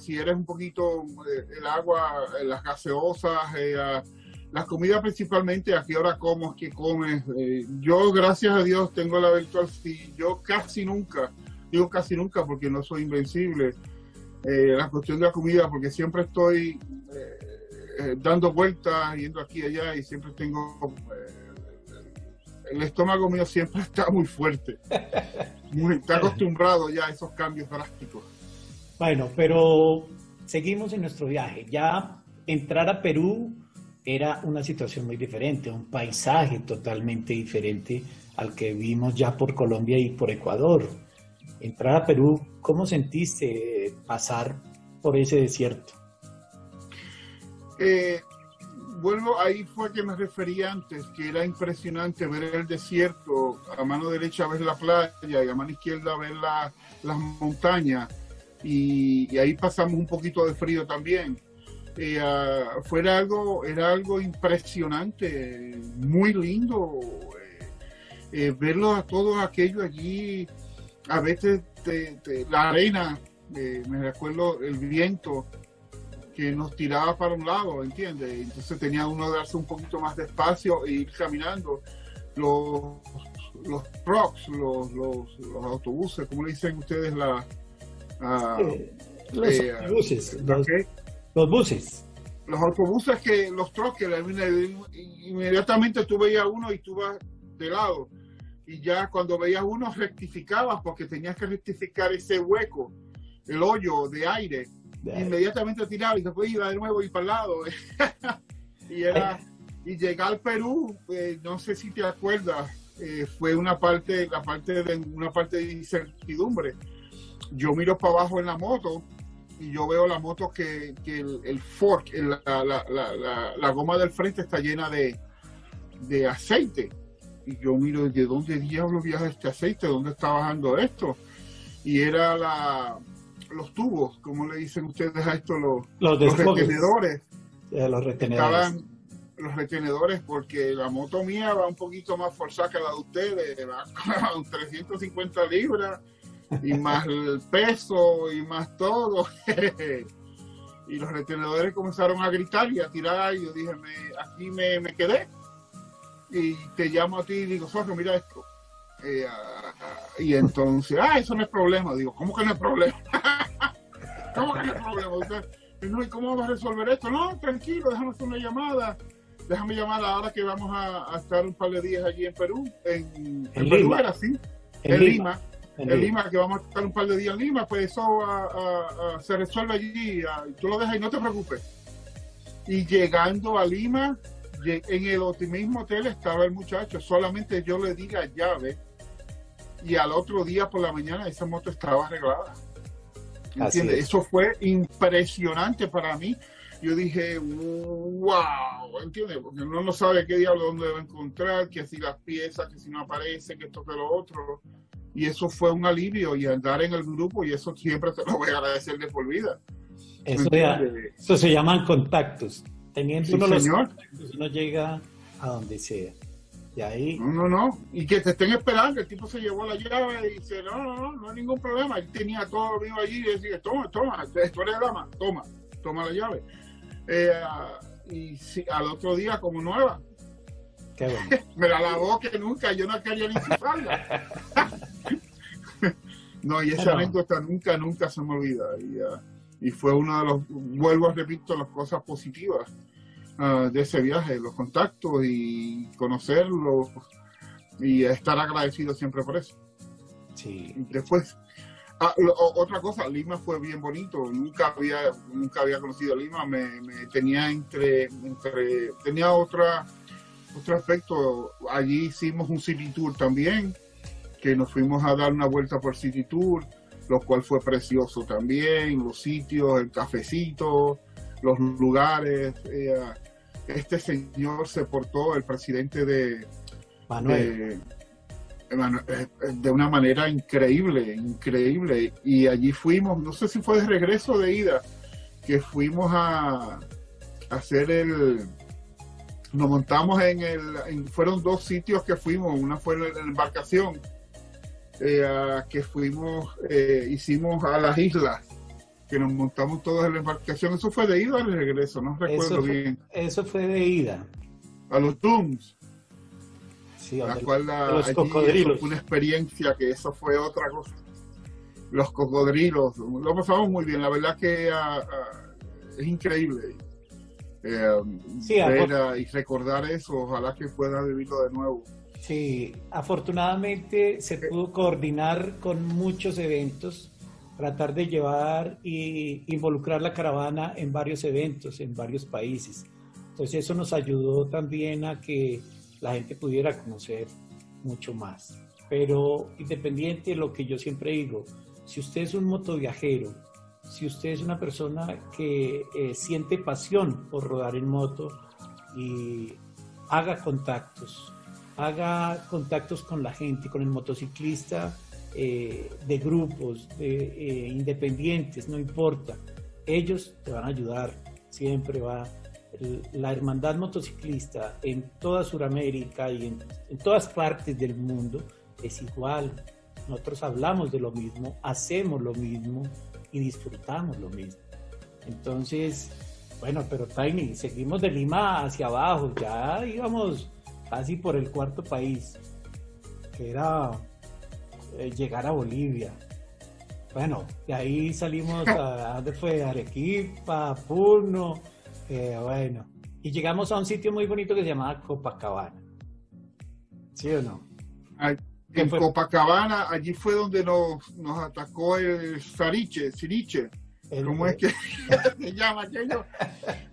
si eres un poquito, eh, el agua, las gaseosas, eh, las comidas principalmente, a qué hora comes, qué comes. Eh, yo, gracias a Dios, tengo la virtual, si yo casi nunca, digo casi nunca porque no soy invencible, eh, la cuestión de la comida, porque siempre estoy eh, eh, dando vueltas, yendo aquí y allá, y siempre tengo. el estómago mío siempre está muy fuerte. Muy, está acostumbrado ya a esos cambios drásticos. Bueno, pero seguimos en nuestro viaje. Ya entrar a Perú era una situación muy diferente, un paisaje totalmente diferente al que vimos ya por Colombia y por Ecuador entrar a Perú, ¿cómo sentiste pasar por ese desierto? Eh, vuelvo, ahí fue que me refería antes, que era impresionante ver el desierto, a mano derecha ver la playa y a mano izquierda ver las montañas, y, ahí pasamos un poquito de frío también. Eh, ah, algo, era algo impresionante, muy lindo, eh, verlo a todos aquellos allí a veces la arena, eh, me recuerdo el viento que nos tiraba para un lado, ¿entiendes? Entonces tenía uno que darse un poquito más despacio e ir caminando. Los, los trucks, los, los, autobuses, ¿cómo le dicen ustedes la... los eh, autobuses, los, buses. Los autobuses que, los trucks, inmediatamente tú veías uno y tú vas de lado y ya cuando veías uno rectificabas porque tenías que rectificar ese hueco, el hoyo de aire, inmediatamente tiraba y después iba de nuevo y para el lado. y era y llegar al Perú, eh, no sé si te acuerdas, eh, fue una parte, la parte de una parte de incertidumbre. Yo miro para abajo en la moto y yo veo la moto que, el, fork, la, la, la, la, goma del frente está llena de, de aceite y yo miro de dónde diablos viaja este aceite, dónde está bajando esto. Y era la, los tubos, como le dicen ustedes a esto, los, los, retenedores. los retenedores. los retenedores, porque la moto mía va un poquito más forzada que la de ustedes, va con 350 libras, y más el peso, y más todo. y los retenedores comenzaron a gritar y a tirar, y yo dije, me, aquí me, me quedé y te llamo a ti y digo, Sorro, mira esto. Eh, y entonces, ah, eso no es problema. Digo, ¿cómo que no es problema? ¿Cómo que no es problema? ¿y cómo vamos a resolver esto? No, tranquilo, déjame hacer una llamada. Déjame llamar ahora que vamos a, estar un par de días allí en Perú. En, Perú era así. en, Lima. En, Lima. que vamos a estar un par de días en Lima, pues eso se resuelve allí. tú lo dejas y no te preocupes. Y llegando a Lima, en el mismo hotel estaba el muchacho, solamente yo le di la llave y al otro día por la mañana esa moto estaba arreglada. ¿Entiendes? Eso fue impresionante para mí. Yo dije, wow, ¿entiendes? Porque uno no sabe qué diablo dónde debe encontrar, que si las piezas, que si no aparece, que esto, que lo otro. Y eso fue un alivio y andar en el grupo y eso siempre te lo voy a agradecer de por vida. Eso, eso se llaman contactos. Teniendo uno los contactos, uno llega a donde sea. Y ahí... No, no, no. Y que te estén esperando. El tipo se llevó la llave y dice, no, no, no, no hay ningún problema. Él tenía todo mío allí y decía, toma, toma, tú eres dama, toma, toma la llave. Eh, y al otro día como nueva. Qué bueno. Me la lavó que nunca, yo no quería ni usarla. no, y esa anécdota nunca, nunca se me olvida. Y, uh, y fue uno de los, vuelvo a repito, las cosas positivas uh, de ese viaje, los contactos y conocerlos y estar agradecido siempre por eso. Sí. Después, ah, otra cosa, Lima fue bien bonito. Nunca había, nunca había conocido Lima. Me, me tenía entre, entre, tenía otra, otro aspecto. Allí hicimos un city tour también, que nos fuimos a dar una vuelta por city tour lo cual fue precioso también, los sitios, el cafecito, los lugares. Eh, este señor se portó, el presidente de Manuel. Eh, de, una manera increíble, increíble. Y allí fuimos, no sé si fue de regreso o de ida, que fuimos a, hacer el... Nos montamos en el... fueron dos sitios que fuimos, una fue en la embarcación eh, que fuimos, eh, hicimos a las islas, que nos montamos todos en la embarcación. Eso fue de ida o de regreso, no recuerdo bien. Eso fue de ida. A los Dooms. Sí, la cual los cocodrilos. Fue una experiencia que eso fue otra cosa. Los cocodrilos, lo pasamos muy bien, la verdad que ah, ah, es increíble. Eh, ver y recordar eso, ojalá que pueda vivirlo de nuevo. Sí, afortunadamente se pudo coordinar con muchos eventos, tratar de llevar y involucrar la caravana en varios eventos, en varios países. Entonces eso nos ayudó también a que la gente pudiera conocer mucho más. Pero independiente de lo que yo siempre digo, si usted es un motoviajero, si usted es una persona que eh, siente pasión por rodar en moto y haga contactos, haga contactos con la gente, con el motociclista eh, de grupos, de eh, independientes, no importa. Ellos te van a ayudar, siempre va. La hermandad motociclista en toda Sudamérica y en, en todas partes del mundo es igual. Nosotros hablamos de lo mismo, hacemos lo mismo y disfrutamos lo mismo. Entonces, bueno, pero Tiny, seguimos de Lima hacia abajo, ya íbamos casi por el cuarto país, que era eh, llegar a Bolivia. Bueno, de ahí salimos a, ¿dónde fue? Arequipa, Puno, eh, bueno. Y llegamos a un sitio muy bonito que se llamaba Copacabana. ¿Sí o no? en Copacabana, allí fue donde nos, nos atacó el Sariche, Siriche. ¿Cómo es que se llama?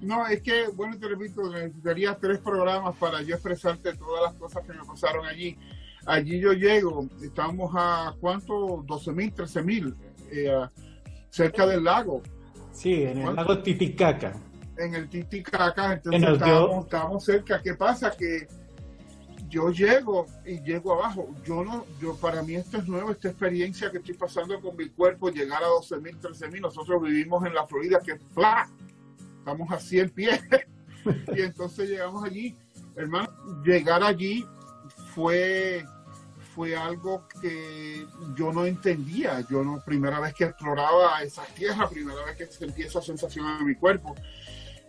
No, es que, bueno, te repito, necesitaría tres programas para yo expresarte todas las cosas que me pasaron allí. Allí yo llego, estamos a cuánto, 12 mil, 13 mil, eh, cerca del lago. Sí, en el lago Titicaca. En el Titicaca, entonces estábamos, estábamos cerca. ¿Qué pasa? Que yo llego y llego abajo. Yo no, yo para mí esto es nuevo, esta experiencia que estoy pasando con mi cuerpo, llegar a 12 mil, 13 mil. Nosotros vivimos en la Florida, que ¡fla! estamos a 100 pies. y entonces llegamos allí. Hermano, llegar allí fue, fue algo que yo no entendía. Yo no, primera vez que exploraba esa tierra, primera vez que sentí esa sensación en mi cuerpo.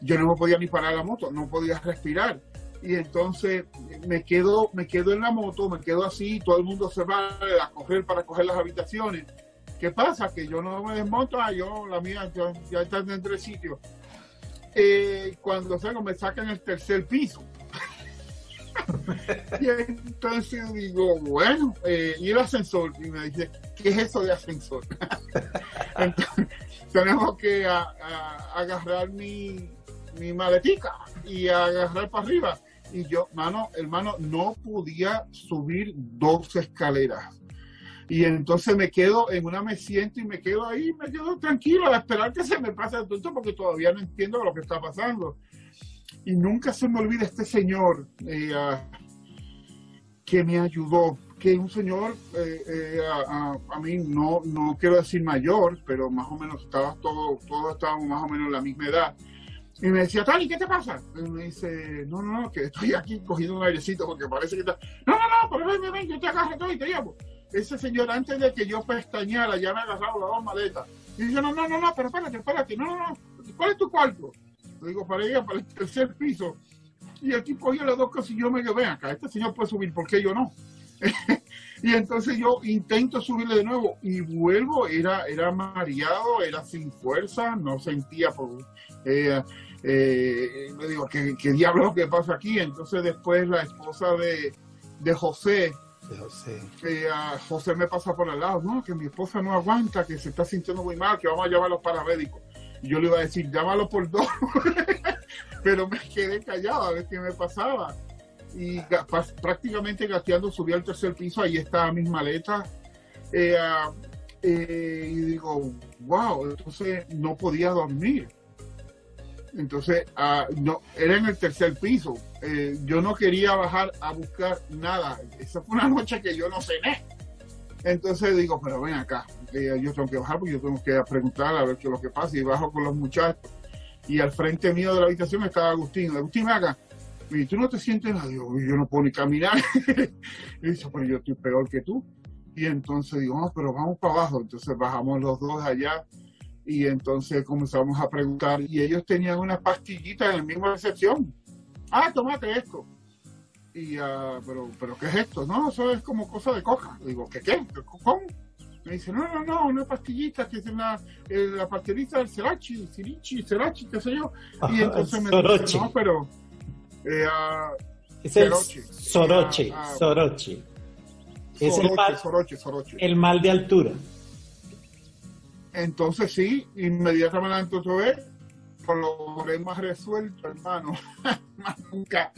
Yo no me podía ni parar la moto, no podía respirar y entonces me quedo, me quedo en la moto, me quedo así, todo el mundo se va a coger para coger las habitaciones. ¿Qué pasa? Que yo no me desmonto, ah, yo, la mía, ya está en tres sitios. Eh, cuando salgo me sacan el tercer piso. y entonces digo, bueno, eh, y el ascensor, y me dice, ¿qué es eso de ascensor? tenemos que agarrar mi, mi maletica y agarrar para arriba. Y yo, mano, hermano, no podía subir dos escaleras. Y entonces me quedo en una, me siento y me quedo ahí, me quedo tranquilo a esperar que se me pase el tonto porque todavía no entiendo lo que está pasando. Y nunca se me olvida este señor eh, que me ayudó, que es un señor, eh, eh, a, mí no, no quiero decir mayor, pero más o menos estaba todo, todos estábamos más o menos en la misma edad. Y me decía, Tani, ¿qué te pasa? Y me dice, no, no, no, que estoy aquí cogiendo un airecito porque parece que está. No, no, no, pero ven, ven, ven, yo te agarro todo y te llevo ese señor antes de que yo pestañara ya me ha agarrado las dos maletas. Y dice, no, no, no, no, pero espérate, espérate, no, no, no, ¿cuál es tu cuarto? Le digo, para ir para el tercer piso. Y el tipo cogió las dos cosas y yo me quedé, acá, este señor puede subir, ¿por qué yo no? y entonces yo intento subirle de nuevo y vuelvo, era, era mareado, era sin fuerza, no sentía por... Eh, eh, me digo, ¿qué, ¿qué diablos que pasa aquí? Entonces después la esposa de, de José José. Que José me pasa por el lado, no, que mi esposa no aguanta, que se está sintiendo muy mal, que vamos a llamar a los paramédicos. Yo le iba a decir, llámalo por dos. Pero me quedé callado a ver qué me pasaba. Y prácticamente gateando subí al tercer piso, ahí estaba mis maletas. Eh, ah, eh, y digo, wow, entonces no podía dormir. Entonces, ah, no, era en el tercer piso. Eh, yo no quería bajar a buscar nada. Esa fue una noche que yo no cené. Entonces digo, pero ven acá, eh, yo tengo que bajar porque yo tengo que preguntar a ver qué es lo que pasa. Y bajo con los muchachos. Y al frente mío de la habitación estaba Agustín. Agustín, ven acá. Y tú no te sientes nada. Yo, no puedo ni caminar. y dice, pero yo estoy peor que tú. Y entonces digo, no, pero vamos para abajo. Entonces bajamos los dos allá y entonces comenzamos a preguntar y ellos tenían una pastillita en la misma recepción. Ah, tomate esto. Y, uh, pero, pero, ¿qué es esto? No, eso es como cosa de coca. Digo, ¿qué qué? ¿Cómo? Me dice, no, no, no, una pastillita que es una, eh, la pastillita del Serachi, Sirichi, Serachi, qué sé yo. Y entonces me dice, no, pero... Eh, uh, es el Soroche, Soroche. Es el mal, Soroche, Soroche. el mal de altura. Entonces sí, inmediatamente vez, con los problemas resueltos, hermano, más nunca.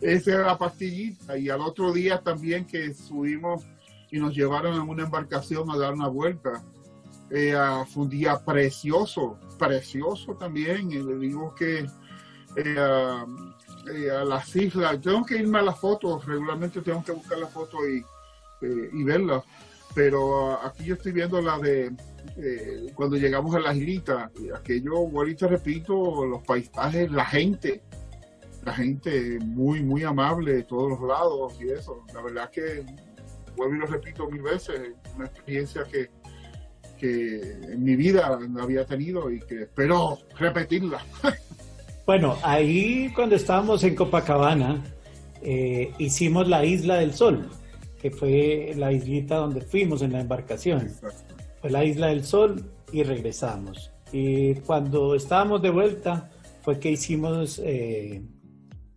Esa era la pastillita. Y al otro día también que subimos y nos llevaron en una embarcación a dar una vuelta. Eh, fue un día precioso, precioso también. Le digo que eh, eh, a las islas, tengo que irme a las fotos, regularmente tengo que buscar las fotos y, y verlas. Pero aquí yo estoy viendo la de cuando llegamos a la islita, aquello, ahorita repito, los paisajes, la gente, la gente muy, muy amable de todos los lados y eso. La verdad que, vuelvo y lo repito mil veces, una experiencia que, que en mi vida había tenido y que espero repetirla. Bueno, ahí cuando estábamos en Copacabana, eh, hicimos la Isla del Sol, que fue la islita donde fuimos en la embarcación fue la Isla del Sol y regresamos. Y cuando estábamos de vuelta fue que hicimos eh,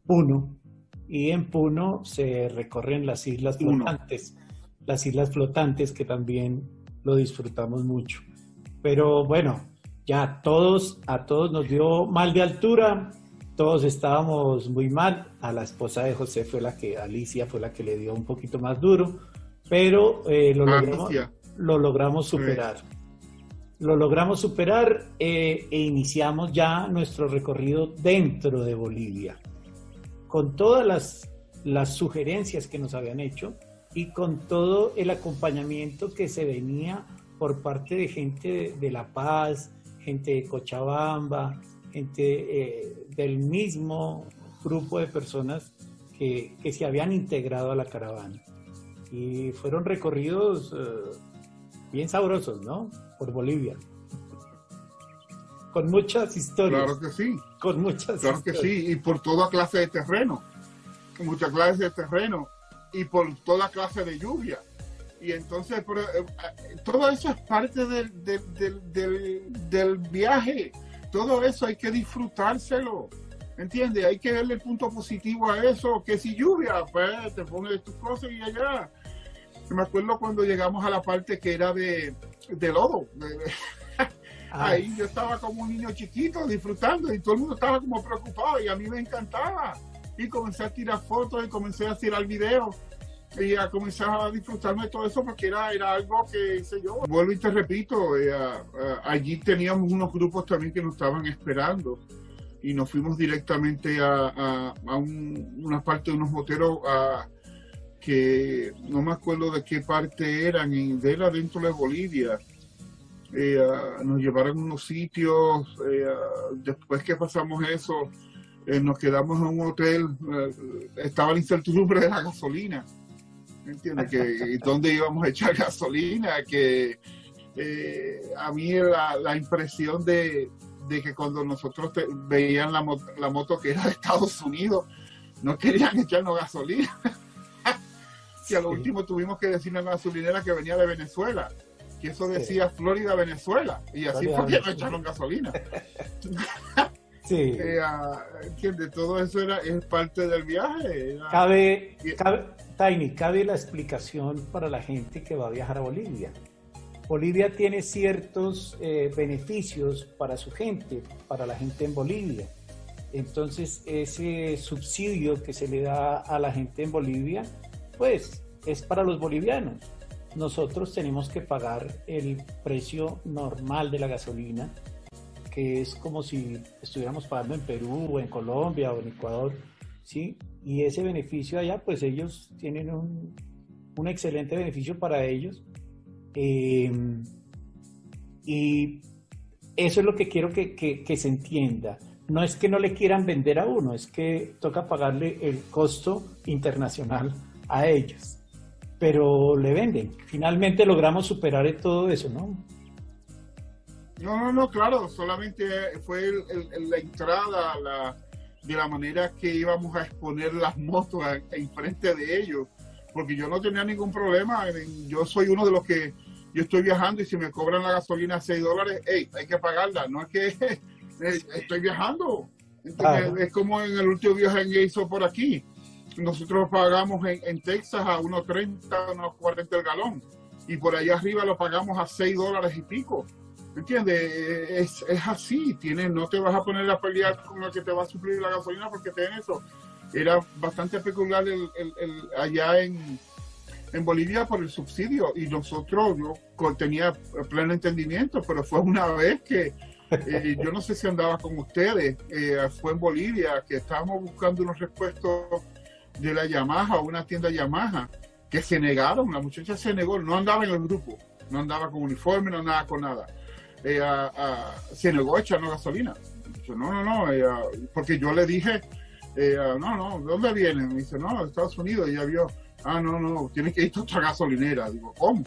Puno. Y en Puno se recorren las islas flotantes, las islas flotantes que también lo disfrutamos mucho. Pero bueno, ya todos, a todos nos dio mal de altura, todos estábamos muy mal, a la esposa de José fue la que, Alicia fue la que le dio un poquito más duro, pero eh, lo logramos lo logramos superar. Lo logramos superar eh, e iniciamos ya nuestro recorrido dentro de Bolivia, con todas las, las sugerencias que nos habían hecho y con todo el acompañamiento que se venía por parte de gente de, La Paz, gente de Cochabamba, gente eh, del mismo grupo de personas que, que, se habían integrado a la caravana. Y fueron recorridos eh, bien sabrosos, ¿no? Por Bolivia. Con muchas historias. Claro que sí. Con muchas Claro que sí, y por toda clase de terreno. Muchas clases de terreno. Y por toda clase de lluvia. Y entonces, eh, eh, todo eso es parte del, del, del, del, viaje. Todo eso hay que disfrutárselo. ¿Entiendes? Hay que darle el punto positivo a eso, que si lluvia, pues te pones tus cosas y allá. Me acuerdo cuando llegamos a la parte que era de, de lodo. Ahí yo estaba como un niño chiquito disfrutando y todo el mundo estaba como preocupado y a mí me encantaba. Y comencé a tirar fotos y comencé a tirar videos y a comenzar a disfrutarme de todo eso porque era, era algo que hice yo. Vuelvo y te repito, eh, allí teníamos unos grupos también que nos estaban esperando y nos fuimos directamente a, una parte de unos moteros que no me acuerdo de qué parte eran, de era dentro de Bolivia eh, nos llevaron a unos sitios, eh, después que pasamos eso, eh, nos quedamos en un hotel, estaba la incertidumbre de la gasolina, ¿entiendes? que dónde íbamos a echar gasolina, que a mí la, la impresión de, de, que cuando nosotros veían la, la moto que era de Estados Unidos, no querían echarnos gasolina. y a lo último tuvimos que decirle a la gasolinera que venía de Venezuela que eso decía Florida, Venezuela, y así fue que no echaron gasolina. sí. Eh, ah, Todo eso era, es parte del viaje. Cabe, cabe, Tiny, cabe la explicación para la gente que va a viajar a Bolivia. Bolivia tiene ciertos eh, beneficios para su gente, para la gente en Bolivia. Entonces, ese subsidio que se le da a la gente en Bolivia, pues es para los bolivianos nosotros tenemos que pagar el precio normal de la gasolina, que es como si estuviéramos pagando en Perú o en Colombia o en Ecuador, ¿sí? Y ese beneficio allá, pues ellos tienen un, excelente beneficio para ellos. Em, y eso es lo que quiero que, que se entienda. No es que no le quieran vender a uno, es que toca pagarle el costo internacional a ellos pero le venden. Finalmente logramos superar todo eso, ¿no? No, no, no, claro, solamente fue la entrada la, de la manera que íbamos a exponer las motos en frente de ellos, porque yo no tenía ningún problema, yo soy uno de los que yo estoy viajando y si me cobran la gasolina a 6 dólares, hey, hay que pagarla, no es que eh, estoy viajando. Es como en el último viaje que hizo por aquí nosotros pagamos en, Texas a unos 30, unos 40 el galón. Y por allá arriba lo pagamos a 6 dólares y pico. ¿Entiendes? Es, es así. Tienes, no te vas a poner a pelear con el que te va a suplir la gasolina porque tiene eso. Era bastante peculiar el, allá en, en Bolivia por el subsidio. Y nosotros, yo tenía pleno entendimiento, pero fue una vez que eh, yo no sé si andaba con ustedes, eh, fue en Bolivia, que estábamos buscando unos repuestos de la Yamaha, una tienda Yamaha, que se negaron, la muchacha se negó, no andaba en el grupo, no andaba con uniforme, no andaba con nada. se negó a echarnos gasolina. no, no, no, porque yo le dije, no, no, ¿de dónde viene? Me dice, no, de Estados Unidos. Y ella vio, ah, no, no, tiene que ir a otra gasolinera. Digo, ¿cómo?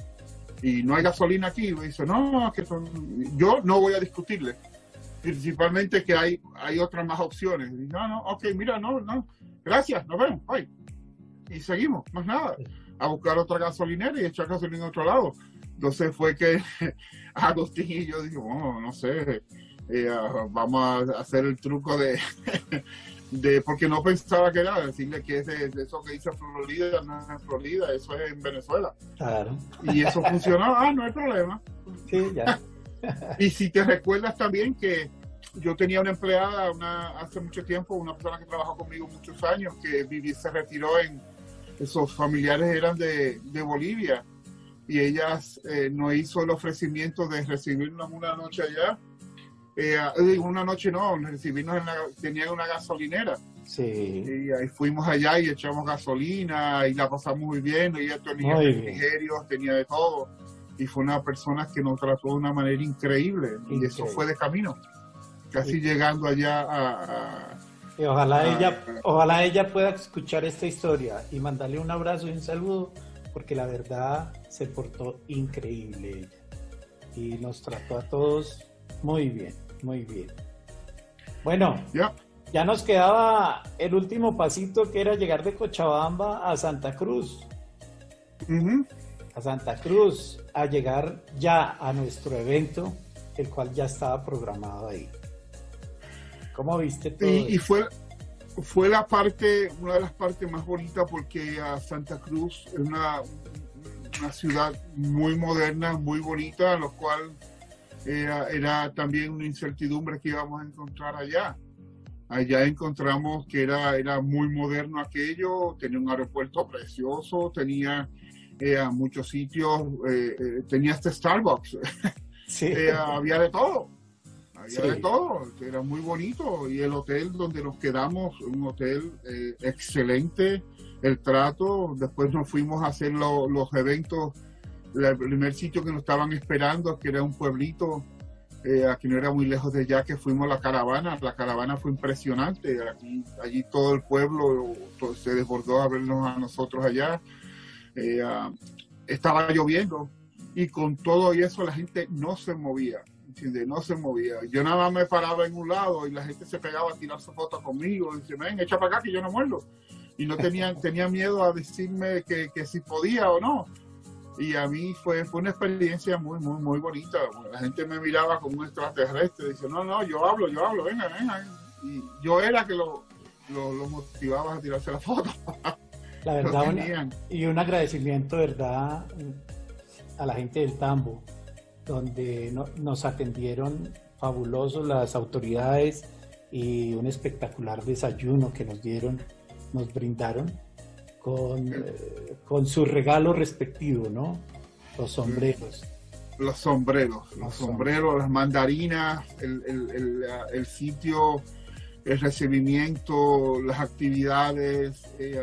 Y no hay gasolina aquí. Me dice, no, que son... yo no voy a discutirle. Principalmente que hay, hay otras más opciones. Y, no, no, ok, mira, no, no, gracias, nos vemos, bye. Y seguimos, más nada, a buscar otra gasolinera y echar gasolina en otro lado. Entonces fue que Agustín y yo dijimos, oh, no sé, eh, ah, vamos a hacer el truco de, de, porque no pensaba que era, decirle que ese, eso que dice Florida no es en Florida, eso es en Venezuela. Claro. Y eso funcionó, ah, no hay problema. Sí, ya. y si te recuerdas también que yo tenía una empleada una, hace mucho tiempo, una persona que trabajó conmigo muchos años, que viví, se retiró en, sus familiares eran de, Bolivia y ella eh, nos hizo el ofrecimiento de recibirnos una noche allá. Eh, una noche no, recibirnos en la, tenían una gasolinera. Sí. Y ahí fuimos allá y echamos gasolina y la pasamos muy bien. Ella tenía refrigerios, tenía de todo. Y fue una persona que nos trató de una manera increíble. Y eso fue de camino casi llegando allá a... ojalá, ella, ojalá ella pueda escuchar esta historia y mandarle un abrazo y un saludo, porque la verdad se portó increíble ella. Y nos trató a todos muy bien, muy bien. Bueno, ya ya nos quedaba el último pasito que era llegar de Cochabamba a Santa Cruz. A Santa Cruz, a llegar ya a nuestro evento, el cual ya estaba programado ahí. ¿Cómo viste todo? Y, y fue, fue la parte, una de las partes más bonitas porque a Santa Cruz es una, una ciudad muy moderna, muy bonita, lo cual era, era, también una incertidumbre que íbamos a encontrar allá. Allá encontramos que era, era muy moderno aquello, tenía un aeropuerto precioso, tenía eh, muchos sitios, eh, eh, tenía este Starbucks, sí. Eh, había de todo había sí. de todo, era muy bonito. Y el hotel donde nos quedamos, un hotel eh, excelente, el trato, después nos fuimos a hacer lo, los eventos, el primer sitio que nos estaban esperando, que era un pueblito, eh, aquí no era muy lejos de allá, que fuimos a la caravana, la caravana fue impresionante, allí, allí todo el pueblo todo, se desbordó a vernos a nosotros allá, eh, uh, estaba lloviendo. Y con todo y eso la gente no se movía no se movía. Yo nada más me paraba en un lado y la gente se pegaba a tirarse fotos conmigo y dice, ven, echa para acá que yo no muerdo. Y no tenían, tenía miedo a decirme que, que, si podía o no. Y a mí fue, fue una experiencia muy, muy, muy bonita. La gente me miraba como un extraterrestre. Dice, no, no, yo hablo, yo hablo, venga, venga. Y yo era que lo, lo, lo motivaba a tirarse la foto. La verdad, una, y un agradecimiento, ¿verdad? A la gente del Tambo donde no, nos atendieron fabulosos las autoridades y un espectacular desayuno que nos dieron, nos brindaron con, eh, con su regalo respectivo, ¿no? Los sombreros. Los sombreros, los, los sombreros, las mandarinas, el, el, el, el, sitio, el recibimiento, las actividades, eh,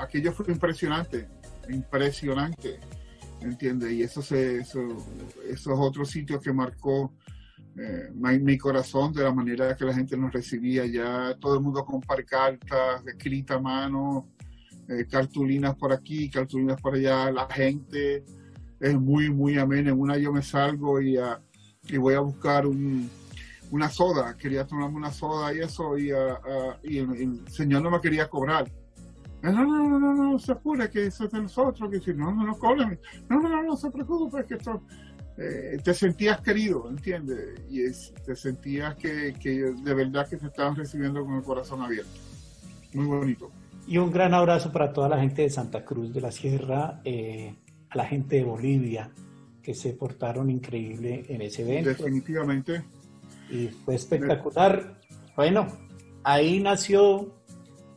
aquello fue impresionante, impresionante. ¿Entiendes? Y eso, se, eso, esos otros sitios que marcó eh, mi corazón de la manera que la gente nos recibía ya, todo el mundo con cartas, escrita a mano, eh, cartulinas por aquí, cartulinas por allá, la gente es muy, muy amena. En una yo me salgo y, uh, y voy a buscar un, una soda, quería tomarme una soda y eso, y, uh, uh, y el, el señor no me quería cobrar no, no, no, no, no, se apure, que eso es de nosotros, que si no, no nos cobren. No, no, no, no se preocupe, que esto... Eh, te sentías querido, ¿entiendes? Y te sentías que, que, de verdad que te estaban recibiendo con el corazón abierto. Muy bonito. Y un gran abrazo para toda la gente de Santa Cruz de la Sierra, eh, a la gente de Bolivia, que se portaron increíble en ese evento. Definitivamente. Y fue espectacular. Bueno, ahí nació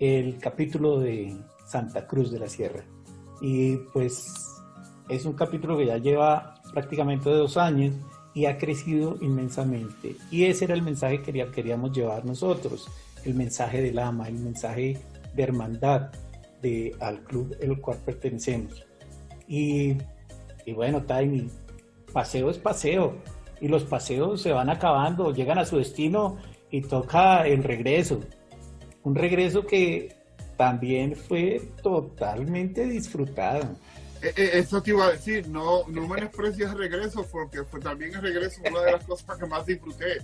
el capítulo de Santa Cruz de la Sierra. Y pues es un capítulo que ya lleva prácticamente dos años y ha crecido inmensamente. Y ese era el mensaje que queríamos llevar nosotros, el mensaje del ama, el mensaje de hermandad de, al club al cual pertenecemos. Y, y bueno, Tiny, paseo es paseo. Y los paseos se van acabando, llegan a su destino y toca el regreso un regreso que también fue totalmente disfrutado. Eh, eh, eso te iba a decir, no, no menosprecies el regreso porque fue también el regreso una de las cosas que más disfruté.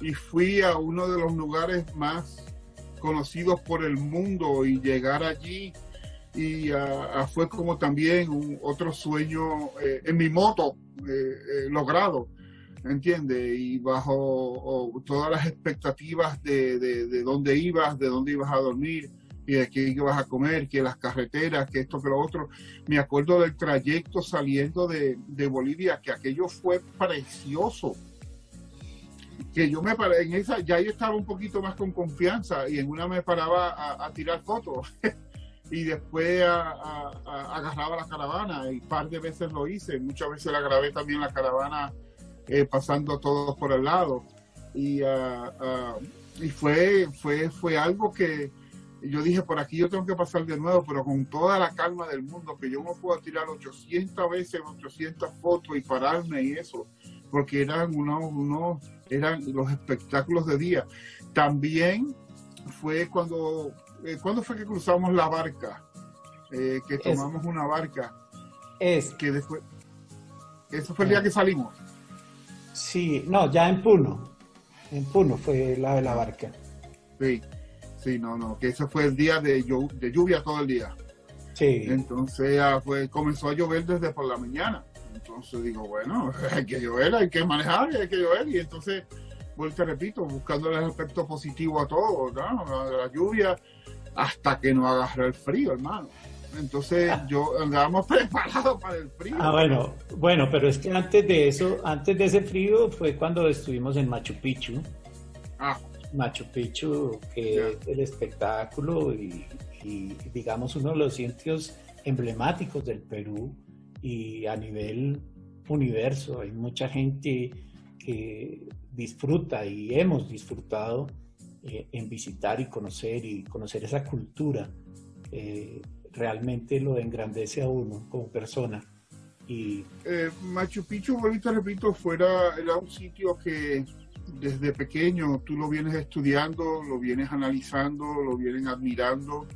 Y fui a uno de los lugares más conocidos por el mundo y llegar allí y uh, fue como también un, otro sueño eh, en mi moto eh, eh, logrado. ¿Entiendes? Y bajo todas las expectativas de, de, de, dónde ibas, de dónde ibas a dormir y de qué ibas a comer, que las carreteras, que esto, que lo otro. Me acuerdo del trayecto saliendo de, de Bolivia, que aquello fue precioso. Que yo me paré, en esa, ya yo estaba un poquito más con confianza y en una me paraba a, tirar fotos. y después agarraba la caravana y un par de veces lo hice, muchas veces la grabé también la caravana eh, pasando todos por el lado. Y, uh, uh, y fue, fue, fue algo que yo dije, por aquí yo tengo que pasar de nuevo, pero con toda la calma del mundo, que yo no puedo tirar 800 veces 800 fotos y pararme y eso, porque eran unos, uno, eran los espectáculos de día. También fue cuando, eh, ¿cuándo fue que cruzamos la barca? Eh, que tomamos es, una barca. Es. Que después, eso fue el día que salimos. Sí, no, ya en Puno. En Puno fue la de la barca. Sí, sí, no, no, que ese fue el día de, de lluvia todo el día. Sí. Entonces ya fue, comenzó a llover desde por la mañana. Entonces digo, bueno, hay que llover, hay que manejar, hay que llover. Y entonces vuelta repito, buscando el aspecto positivo a todo, ¿no? la, lluvia, hasta que no agarra el frío, hermano. Entonces yo andábamos preparados para el frío. Ah, bueno, bueno, pero es que antes de eso, antes de ese frío fue cuando estuvimos en Machu Picchu. Ah. Machu Picchu, que es el espectáculo y, y, digamos uno de los sitios emblemáticos del Perú y a nivel universo. Hay mucha gente que disfruta y hemos disfrutado eh, en visitar y conocer y conocer esa cultura. Eh, realmente lo engrandece a uno como persona. Y... Eh, Machu Picchu, ahorita repito, fuera, era un sitio que desde pequeño tú lo vienes estudiando, lo vienes analizando, lo vienes admirando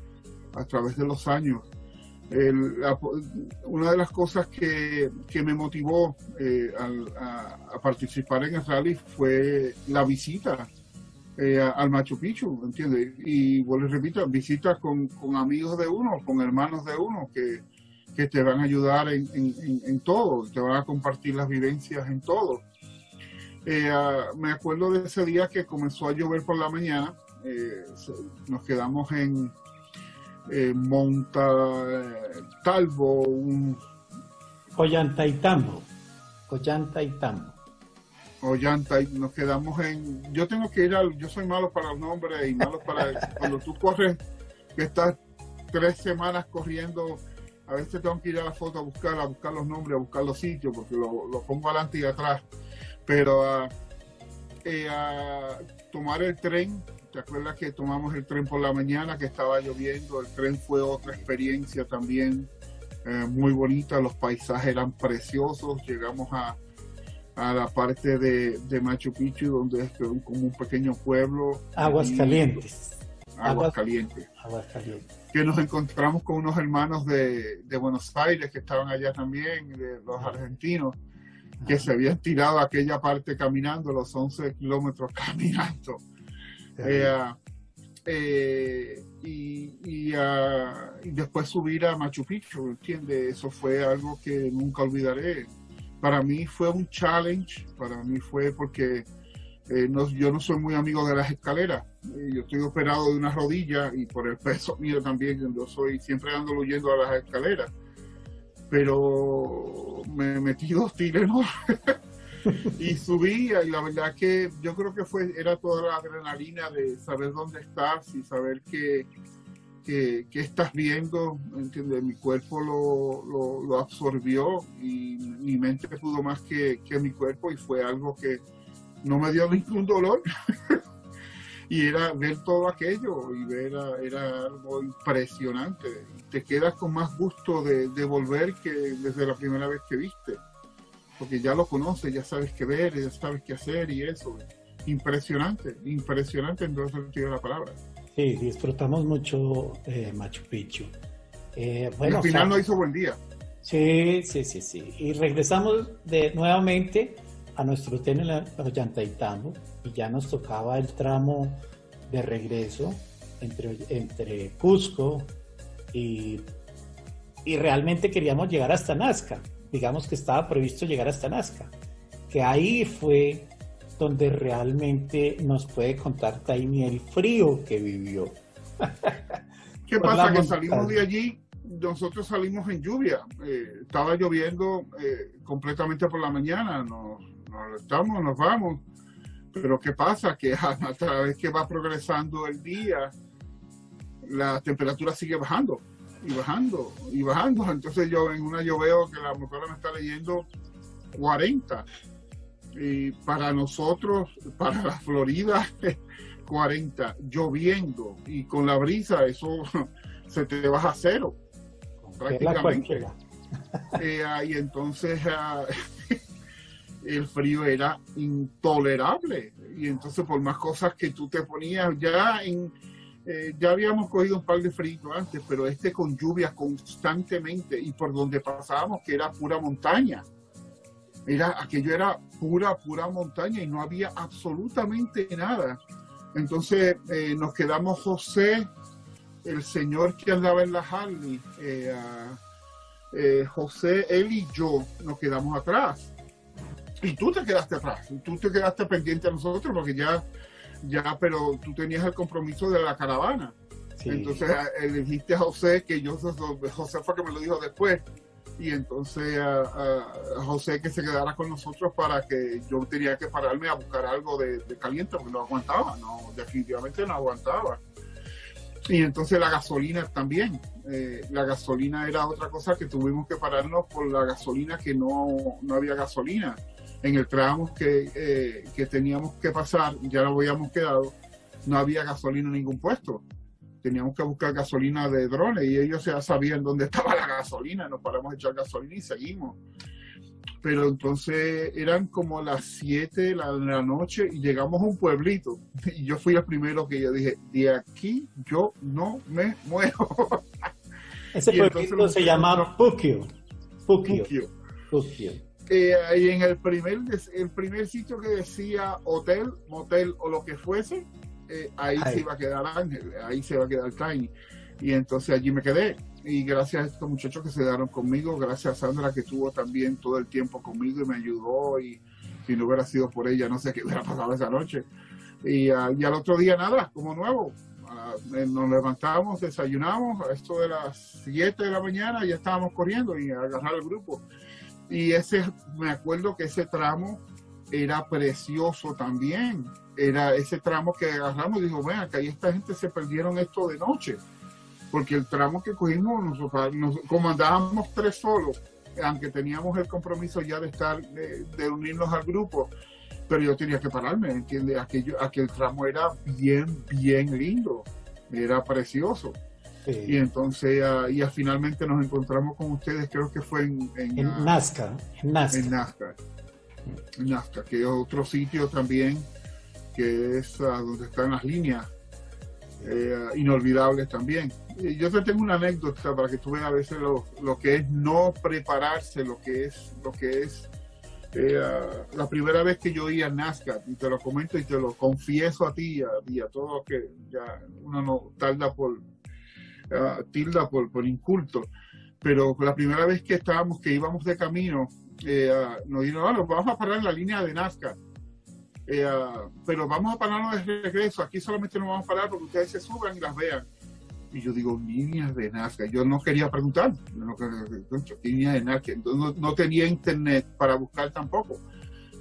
a través de los años una de las cosas que, me motivó eh, a, participar en el rally fue la visita eh, al Machu Picchu, ¿entiendes? Y vuelvo repito, visitas con, amigos de uno, con hermanos de uno, que, te van a ayudar en, todo, te van a compartir las vivencias en todo. Eh, me acuerdo de ese día que comenzó a llover por la mañana, nos quedamos en, eh, Monta eh, Talvo, un... Ollantaytambo. Ollantaytambo. Ollanta, y nos quedamos en... Yo tengo que ir al... Yo soy malo para los nombres y malo para... cuando tú corres, que estás tres semanas corriendo, a veces tengo que ir a la foto a buscar, a buscar los nombres, a buscar los sitios, porque lo, pongo adelante y atrás. Pero a, eh, a tomar el tren ¿Te acuerdas que tomamos el tren por la mañana, que estaba lloviendo? El tren fue otra experiencia también eh, muy bonita, los paisajes eran preciosos, llegamos a, la parte de, Machu Picchu, donde es como un pequeño pueblo. Aguas calientes. Aguas, calientes. Aguas calientes. Que nos encontramos con unos hermanos de, Buenos Aires que estaban allá también, de los argentinos, que se habían tirado a aquella parte caminando, los 11 kilómetros caminando eh, eh, y, después subir a Machu Picchu, ¿entiendes? Eso fue algo que nunca olvidaré. Para mí fue un challenge, para mí fue porque eh, yo no soy muy amigo de las escaleras. yo estoy operado de una rodilla y por el peso mío también, yo soy siempre ando huyendo a las escaleras. Pero me metí dos tiros y subía y la verdad que yo creo que fue era toda la adrenalina de saber dónde estás y saber que, que, estás viendo, ¿entiendes? Mi cuerpo lo, lo, absorbió y mi mente pudo más que, que mi cuerpo y fue algo que no me dio ningún dolor. y era ver todo aquello y ver era algo impresionante. Te quedas con más gusto de, de volver que desde la primera vez que viste porque ya lo conoces, ya sabes qué ver, ya sabes qué hacer y eso. Impresionante, impresionante en todo sentido de la palabra. Sí, disfrutamos mucho eh, Machu Picchu. Eh, bueno, al final no hizo buen día. Sí, sí, sí, sí. Y regresamos de nuevamente a nuestro hotel en Ollantaytambo y ya nos tocaba el tramo de regreso entre, entre Cusco y, y realmente queríamos llegar hasta Nazca digamos que estaba previsto llegar hasta Nazca, que ahí fue donde realmente nos puede contar Taimi el frío que vivió. ¿Qué pasa? Que salimos de allí, nosotros salimos en lluvia, eh, estaba lloviendo eh, completamente por la mañana, nos, estamos, nos vamos, pero ¿qué pasa? Que a, a través que va progresando el día, la temperatura sigue bajando y bajando y bajando. Entonces yo en una yo veo que la motora me está leyendo 40. Y para nosotros, para la Florida, 40, lloviendo y con la brisa, eso se te baja a cero. Prácticamente. Eh, y entonces ah, el frío era intolerable. Y entonces por más cosas que tú te ponías ya en eh, ya habíamos cogido un par de fríos antes, pero este con lluvia constantemente y por donde pasábamos, que era pura montaña. Era, aquello era pura, pura montaña y no había absolutamente nada. Entonces eh, nos quedamos José, el señor que andaba en la Harley, eh, José, él y yo nos quedamos atrás. y tú te quedaste atrás, tú te quedaste pendiente a nosotros porque ya, ya, pero tú tenías el compromiso de la caravana. Entonces eh, le dijiste a José, que yo, José fue que me lo dijo después, y entonces a, José que se quedara con nosotros para que yo tenía que pararme a buscar algo de, caliente porque no aguantaba, no, definitivamente no aguantaba. Y entonces la gasolina también, eh, la gasolina era otra cosa que tuvimos que pararnos por la gasolina que no, no había gasolina. En el tramo que, eh, que teníamos que pasar, ya lo habíamos quedado, no había gasolina en ningún puesto teníamos que buscar gasolina de drones y ellos ya sabían dónde estaba la gasolina, nos paramos a echar gasolina y seguimos. Pero entonces eran como las 7 de la, noche y llegamos a un pueblito. Y yo fui el primero que yo dije, de aquí yo no me muevo. Ese pueblito se llama Pukio. Pukio. Pukio. Eh, y en el primer, el primer sitio que decía hotel, motel o lo que fuese, eh, ahí, se iba a quedar Ángel, ahí se va a quedar Tiny. Y entonces allí me quedé. Y gracias a estos muchachos que se quedaron conmigo, gracias a Sandra que estuvo también todo el tiempo conmigo y me ayudó. Y si no hubiera sido por ella, no sé qué hubiera pasado esa noche. Y, uh, al otro día nada, como nuevo. Uh, nos levantamos, desayunamos, a esto de las 7 de la mañana ya estábamos corriendo y a agarrar el grupo. Y ese, me acuerdo que ese tramo era precioso también era ese tramo que agarramos, dijo, vean, que ahí esta gente se perdieron esto de noche, porque el tramo que cogimos, nosotros, nos, como andábamos tres solos, aunque teníamos el compromiso ya de estar, de, unirnos al grupo, pero yo tenía que pararme, ¿entiendes? Aquello, aquel tramo era bien, bien lindo, era precioso. Y entonces, uh, y finalmente nos encontramos con ustedes, creo que fue en, en, en Nazca. En Nazca. En Nazca. Nazca, que es otro sitio también que es donde están las líneas eh, inolvidables también. yo te tengo una anécdota para que tú veas a veces lo, lo, que es no prepararse, lo que es, lo que es eh, la primera vez que yo iba a Nazca, y te lo comento y te lo confieso a ti y a, todos que ya uno no tarda por, tilda por, por inculto, pero la primera vez que estábamos, que íbamos de camino, eh, nos dijeron, vamos a parar en la línea de Nazca eh, ah, pero vamos a pararnos de regreso. Aquí solamente nos vamos a parar porque ustedes se suban y las vean. Y yo digo, líneas de Nazca. Yo no quería preguntar, no, líneas de Nazca. Entonces, no, tenía internet para buscar tampoco.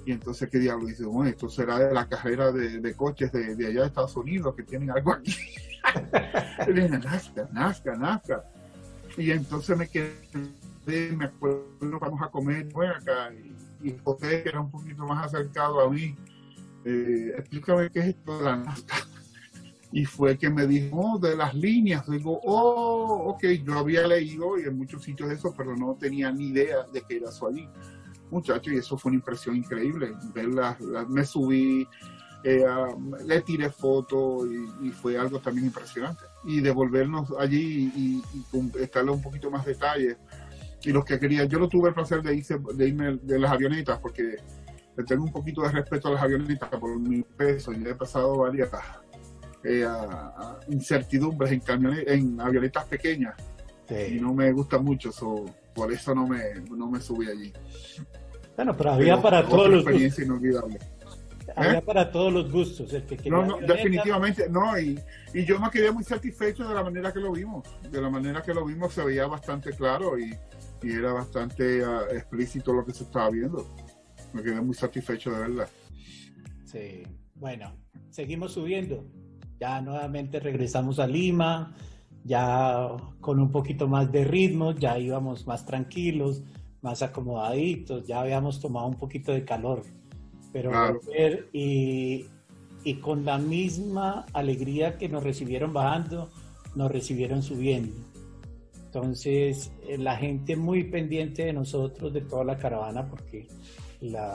Y entonces, ¿qué diablo? dice, bueno, esto será de la carrera de, coches de, allá de Estados Unidos que tienen algo aquí. Nazca, Nazca, Nazca. Y entonces me quedé, me acuerdo, vamos a comer bueno, acá. Y, y José, que era un poquito más acercado a mí, eh, explícame qué es esto de la Nazca. Y fue que me dijo, oh, de las líneas. Digo, oh, ok, yo había leído y en muchos sitios de eso, pero no tenía ni idea de que era eso allí. Muchacho, y eso fue una impresión increíble. Verlas, me subí, eh, le tiré fotos y, fue algo también impresionante. Y devolvernos allí y, y, estarle un poquito más detalles. Y los que quería, yo no tuve el placer de, irse, de irme de las avionetas porque le tengo un poquito de respeto a las avionetas por mi peso y he pasado varias eh, incertidumbres en, en avionetas pequeñas y no me gusta mucho, por eso no me, no me subí allí. Bueno, pero había para todos los gustos. inolvidable. Había ¿Eh? para todos los gustos. El que no, no definitivamente no. Y, y yo me quedé muy satisfecho de la manera que lo vimos. De la manera que lo vimos se veía bastante claro y, y era bastante uh, explícito lo que se estaba viendo me quedé muy satisfecho de verdad. Sí, bueno, seguimos subiendo. Ya nuevamente regresamos a Lima, ya con un poquito más de ritmo, ya íbamos más tranquilos, más acomodaditos, ya habíamos tomado un poquito de calor. Pero volver y, y con la misma alegría que nos recibieron bajando, nos recibieron subiendo. Entonces, eh, la gente muy pendiente de nosotros, de toda la caravana, porque la,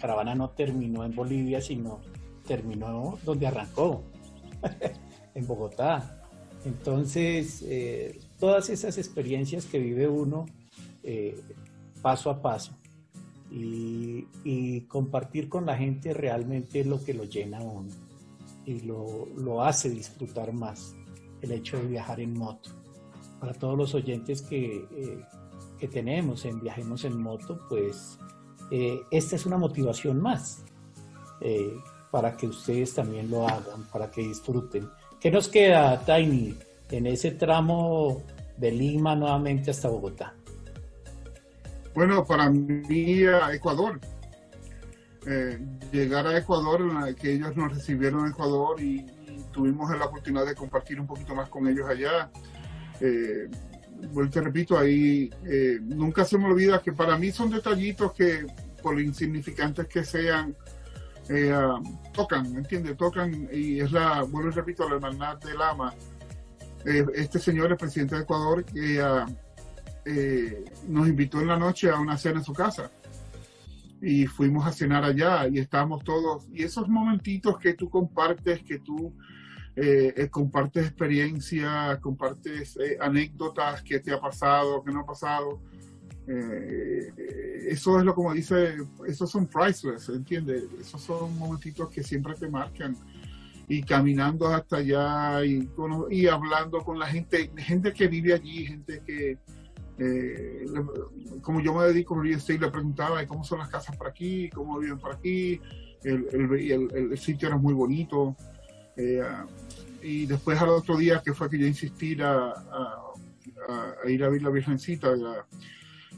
caravana no terminó en Bolivia, sino terminó donde arrancó, en Bogotá. Entonces, eh, todas esas experiencias que vive uno eh, paso a paso y, compartir con la gente realmente es lo que lo llena a uno y lo, hace disfrutar más el hecho de viajar en moto. Para todos los oyentes que, eh, que tenemos en Viajemos en Moto, pues eh, esta es una motivación más eh, para que ustedes también lo hagan, para que disfruten. ¿Qué nos queda, Tiny, en ese tramo de Lima nuevamente hasta Bogotá? Bueno, para mí a Ecuador. Llegar a Ecuador, que ellos nos recibieron en Ecuador y, tuvimos la oportunidad de compartir un poquito más con ellos allá. Eh, vuelvo repito, ahí eh, nunca se me olvida que para mí son detallitos que, por insignificantes que sean, eh, ah, tocan, ¿me entiendes? Tocan y es la, vuelvo y repito, la hermandad del Lama. este señor, el presidente de Ecuador, que ah, nos invitó en la noche a una cena en su casa y fuimos a cenar allá y estábamos todos, y esos momentitos que tú compartes, que tú eh, eh, compartes experiencias, compartes eh, anécdotas que te ha pasado, que no ha pasado. eso es lo como dice, esos son priceless, ¿entiendes? Esos son momentitos que siempre te marcan. Y caminando hasta allá y, y hablando con la gente, gente que vive allí, gente que, como yo me dedico a real estate, le preguntaba cómo son las casas por aquí, cómo viven por aquí, el, el, el sitio era muy bonito. Eh, y después al otro día que fue que yo insistí a, ir a ver la Virgencita,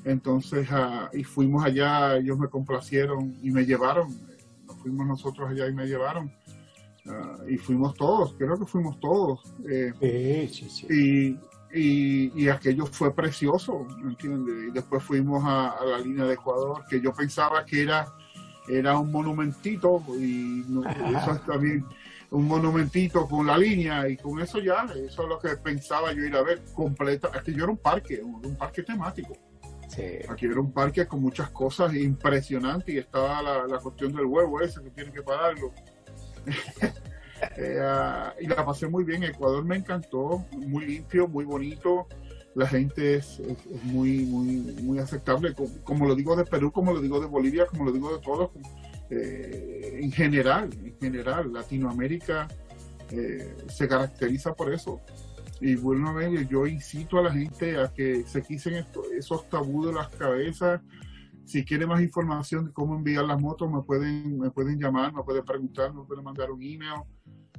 entonces y fuimos allá, ellos me complacieron y me llevaron, nos fuimos nosotros allá y me llevaron. y fuimos todos, creo que fuimos todos. Eh, sí, sí, Y, y, y, aquello fue precioso, ¿me entiendes? Y después fuimos a, la línea de Ecuador, que yo pensaba que era, era un monumentito, y eso también un monumentito con la línea y con eso ya, eso es lo que pensaba yo ir a ver completa. Aquí yo era un parque, un, parque temático. Aquí era un parque con muchas cosas impresionantes y estaba la, cuestión del huevo ese que tienen que pagarlo. Eh, ah, y la pasé muy bien. Ecuador me encantó, muy limpio, muy bonito. La gente es, muy, muy, muy aceptable, como, lo digo de Perú, como lo digo de Bolivia, como lo digo de todos eh, en general, en general, Latinoamérica eh, se caracteriza por eso. Y bueno, yo incito a la gente a que se quisen esos tabús de las cabezas. Si quiere más información de cómo enviar las motos, me pueden, me pueden llamar, me pueden preguntar, me pueden mandar un email,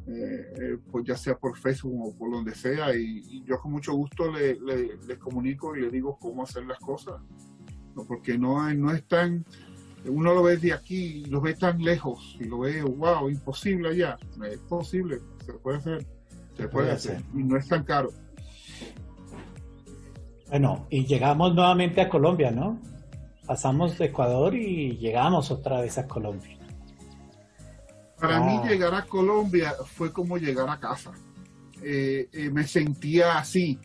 eh, pues ya sea por Facebook o por donde sea. Y, yo con mucho gusto le, les comunico y le digo cómo hacer las cosas. Porque no, no es tan uno lo ve de aquí, lo ve tan lejos y lo ve, wow, imposible allá. Es posible, se puede hacer, se, puede, hacer. y no es tan caro. Bueno, y llegamos nuevamente a Colombia, ¿no? Pasamos de Ecuador y llegamos otra vez a Colombia. Para mí ah. llegar a Colombia fue como llegar a casa. Eh, eh, me sentía así,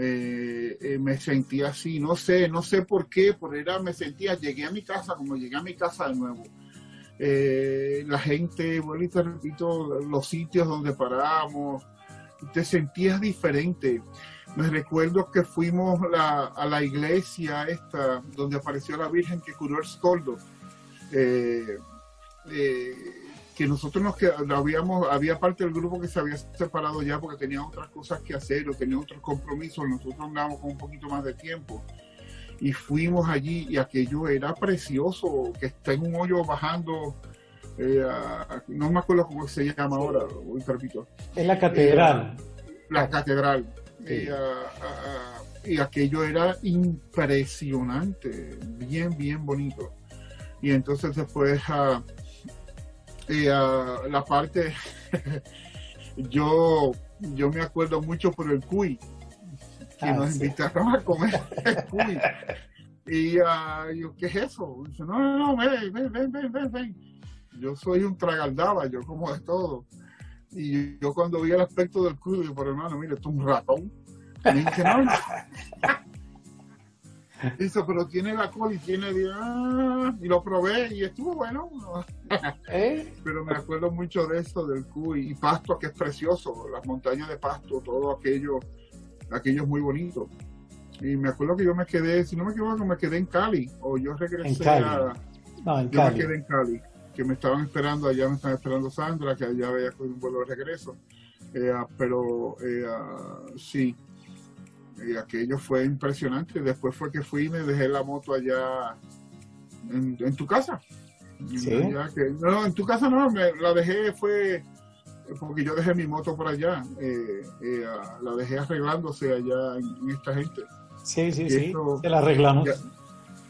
eh, eh, me sentía así, no sé, no sé por qué, por era, me sentía, llegué a mi casa como llegué a mi casa de nuevo. Eh, la gente, bueno, y te repito, los sitios donde paramos, te sentías diferente. Me recuerdo que fuimos a la iglesia esta, donde apareció la Virgen que curó el escoldo. Que nosotros nos habíamos, había parte del grupo que se había separado ya porque tenía otras cosas que hacer o tenía otros compromisos, nosotros andábamos con un poquito más de tiempo y fuimos allí y aquello era precioso, que está en un hoyo bajando, eh, no me acuerdo cómo se llama ahora, hoy repito. En la catedral. Eh, la catedral. y aquello era impresionante, bien, bien bonito. Y entonces después... Uh, y la parte, yo, yo me acuerdo mucho por el cuy, que ah, nos invitaron a comer el cuy. Y yo, ¿qué es eso? Dice, no, no, no, ven, ven, ven, ven, ven, Yo soy un tragaldaba, yo como de todo. Y yo cuando vi el aspecto del cuy, digo, pero hermano, mire, esto es un ratón. Y dije, no, no. Dice, pero tiene la cola y tiene... Ah", y lo probé y estuvo bueno. ¿Eh? Pero me acuerdo mucho de eso, del cuy. Y Pasto, que es precioso. Las montañas de Pasto, todo aquello, aquello es muy bonito. Y me acuerdo que yo me quedé, si no me equivoco, me quedé en Cali. O yo regresé a... No, en yo me quedé en Cali. Que me estaban esperando, allá me estaban esperando Sandra, que allá había un vuelo de regreso. Eh, ah, pero eh, ah, sí, y aquello fue impresionante. Después fue que fui y me dejé la moto allá en, tu casa. ¿Sí? no, en tu casa no, me, la dejé, fue porque yo dejé mi moto por allá, eh, eh, la dejé arreglándose allá en, esta gente. Sí, sí, sí, se la arreglamos.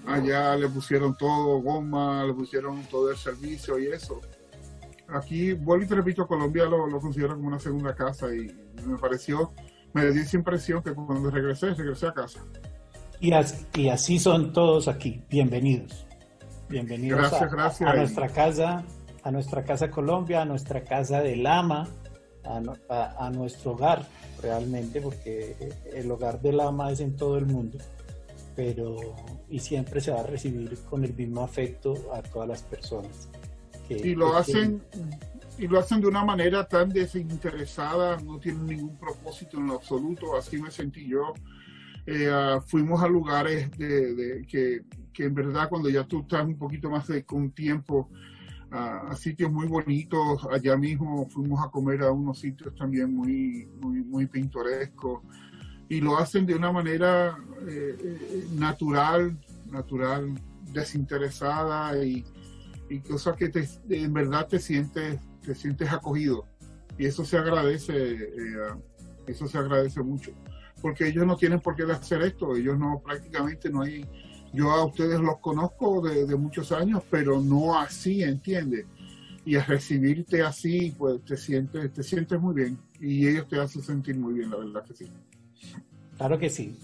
allá le pusieron todo, goma, le pusieron todo el servicio y eso. Aquí, vuelvo y te repito, Colombia lo, lo considero como una segunda casa y me pareció, me dio esa impresión que cuando regresé, regresé a casa. Y así, y así son todos aquí, bienvenidos. Bienvenidos a, nuestra casa, a nuestra casa Colombia, a nuestra casa del ama, a, nuestro hogar realmente, porque el hogar del ama es en todo el mundo, pero y siempre se va a recibir con el mismo afecto a todas las personas. y lo hacen y lo hacen de una manera tan desinteresada, no tienen ningún propósito en lo absoluto, así me sentí yo. Eh, fuimos a lugares de, que que en verdad cuando ya tú estás un poquito más de, con tiempo a, sitios muy bonitos, allá mismo fuimos a comer a unos sitios también muy, muy, muy pintorescos y lo hacen de una manera eh, eh, natural, natural, desinteresada y, y cosas que te, en verdad te sientes, te sientes acogido y eso se agradece, eh, eso se agradece mucho porque ellos no tienen por qué hacer esto, ellos no prácticamente no hay yo a ustedes los conozco de, muchos años, pero no así, ¿entiendes? Y a recibirte así, pues te sientes, te sientes muy bien. Y ellos te hacen sentir muy bien, la verdad que sí. Claro que sí.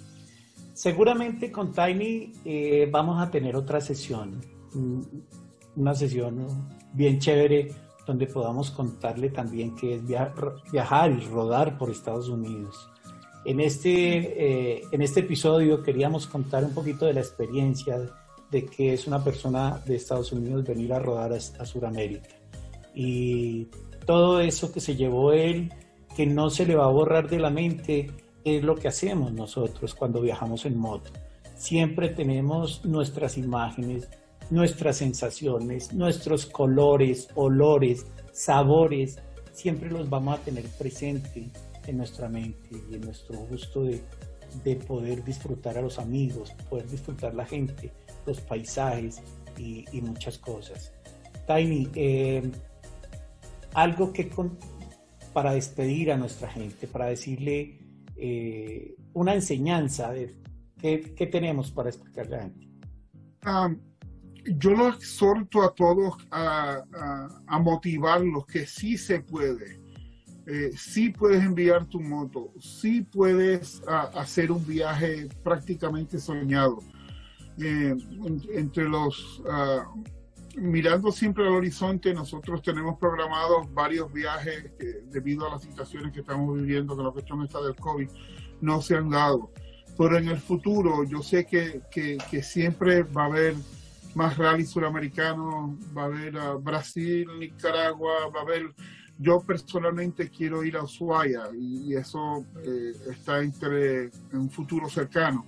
Seguramente con Tiny eh, vamos a tener otra sesión, mm, una sesión bien chévere donde podamos contarle también qué es viajar y rodar por Estados Unidos. En este, eh, en este episodio queríamos contar un poquito de la experiencia de que es una persona de Estados Unidos venir a rodar a, a Sudamérica. Y todo eso que se llevó él, que no se le va a borrar de la mente, es lo que hacemos nosotros cuando viajamos en moto. Siempre tenemos nuestras imágenes, nuestras sensaciones, nuestros colores, olores, sabores, siempre los vamos a tener presente en nuestra mente y en nuestro gusto de, de poder disfrutar a los amigos, poder disfrutar la gente, los paisajes y, muchas cosas. Tiny, eh, algo que para despedir a nuestra gente, para decirle eh, una enseñanza de qué, tenemos para explicarle a la gente. Ah, yo lo exhorto a todos a, motivarlos que sí se puede eh, sí puedes enviar tu moto, sí puedes hacer un viaje prácticamente soñado. Eh, entre los, ah, mirando siempre al horizonte, nosotros tenemos programados varios viajes que debido a las situaciones que estamos viviendo con la cuestión esta del COVID, no se han dado. Pero en el futuro yo sé que, que, siempre va a haber más rally suramericanos, va a haber ah, Brasil, Nicaragua, va a haber yo personalmente quiero ir a Ushuaia y eso eh, está entre en un futuro cercano.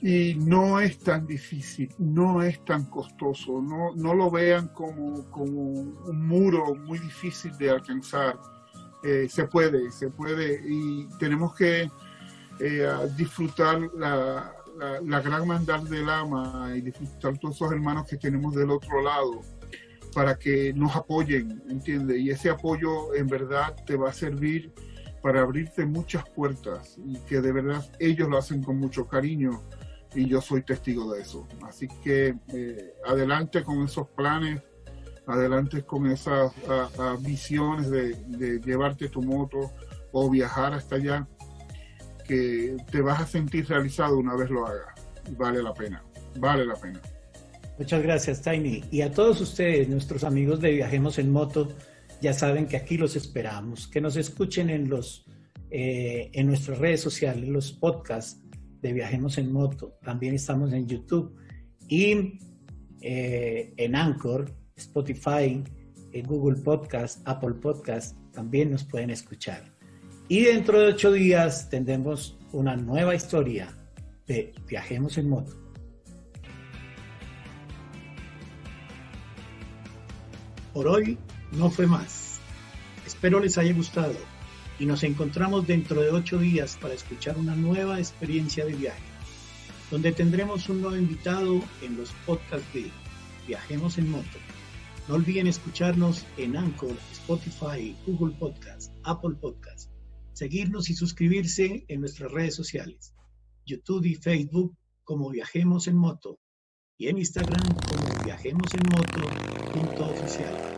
Y no es tan difícil, no es tan costoso, no, no lo vean como, como un muro muy difícil de alcanzar. Eh, se puede, se puede y tenemos que eh, disfrutar la, la, gran maldad del ama y disfrutar todos esos hermanos que tenemos del otro lado para que nos apoyen, ¿entiendes? Y ese apoyo en verdad te va a servir para abrirte muchas puertas y que de verdad ellos lo hacen con mucho cariño y yo soy testigo de eso. Así que eh, adelante con esos planes, adelante con esas visiones de, de llevarte tu moto o viajar hasta allá, que te vas a sentir realizado una vez lo hagas. Vale la pena, vale la pena. Muchas gracias, Tiny. Y a todos ustedes, nuestros amigos de Viajemos en Moto, ya saben que aquí los esperamos, que nos escuchen en, los, eh, en nuestras redes sociales, los podcasts de Viajemos en Moto. También estamos en YouTube y eh, en Anchor, Spotify, en Google Podcast, Apple Podcast, también nos pueden escuchar. Y dentro de ocho días tendremos una nueva historia de Viajemos en Moto. Por hoy no fue más. Espero les haya gustado y nos encontramos dentro de ocho días para escuchar una nueva experiencia de viaje. donde tendremos un nuevo invitado en los podcasts de Viajemos en Moto. No olviden escucharnos en Anchor, Spotify, Google Podcast, Apple Podcast, seguirnos y suscribirse en nuestras redes sociales, YouTube y Facebook como Viajemos en Moto y en Instagram como Viajemos en Moto. Oficial.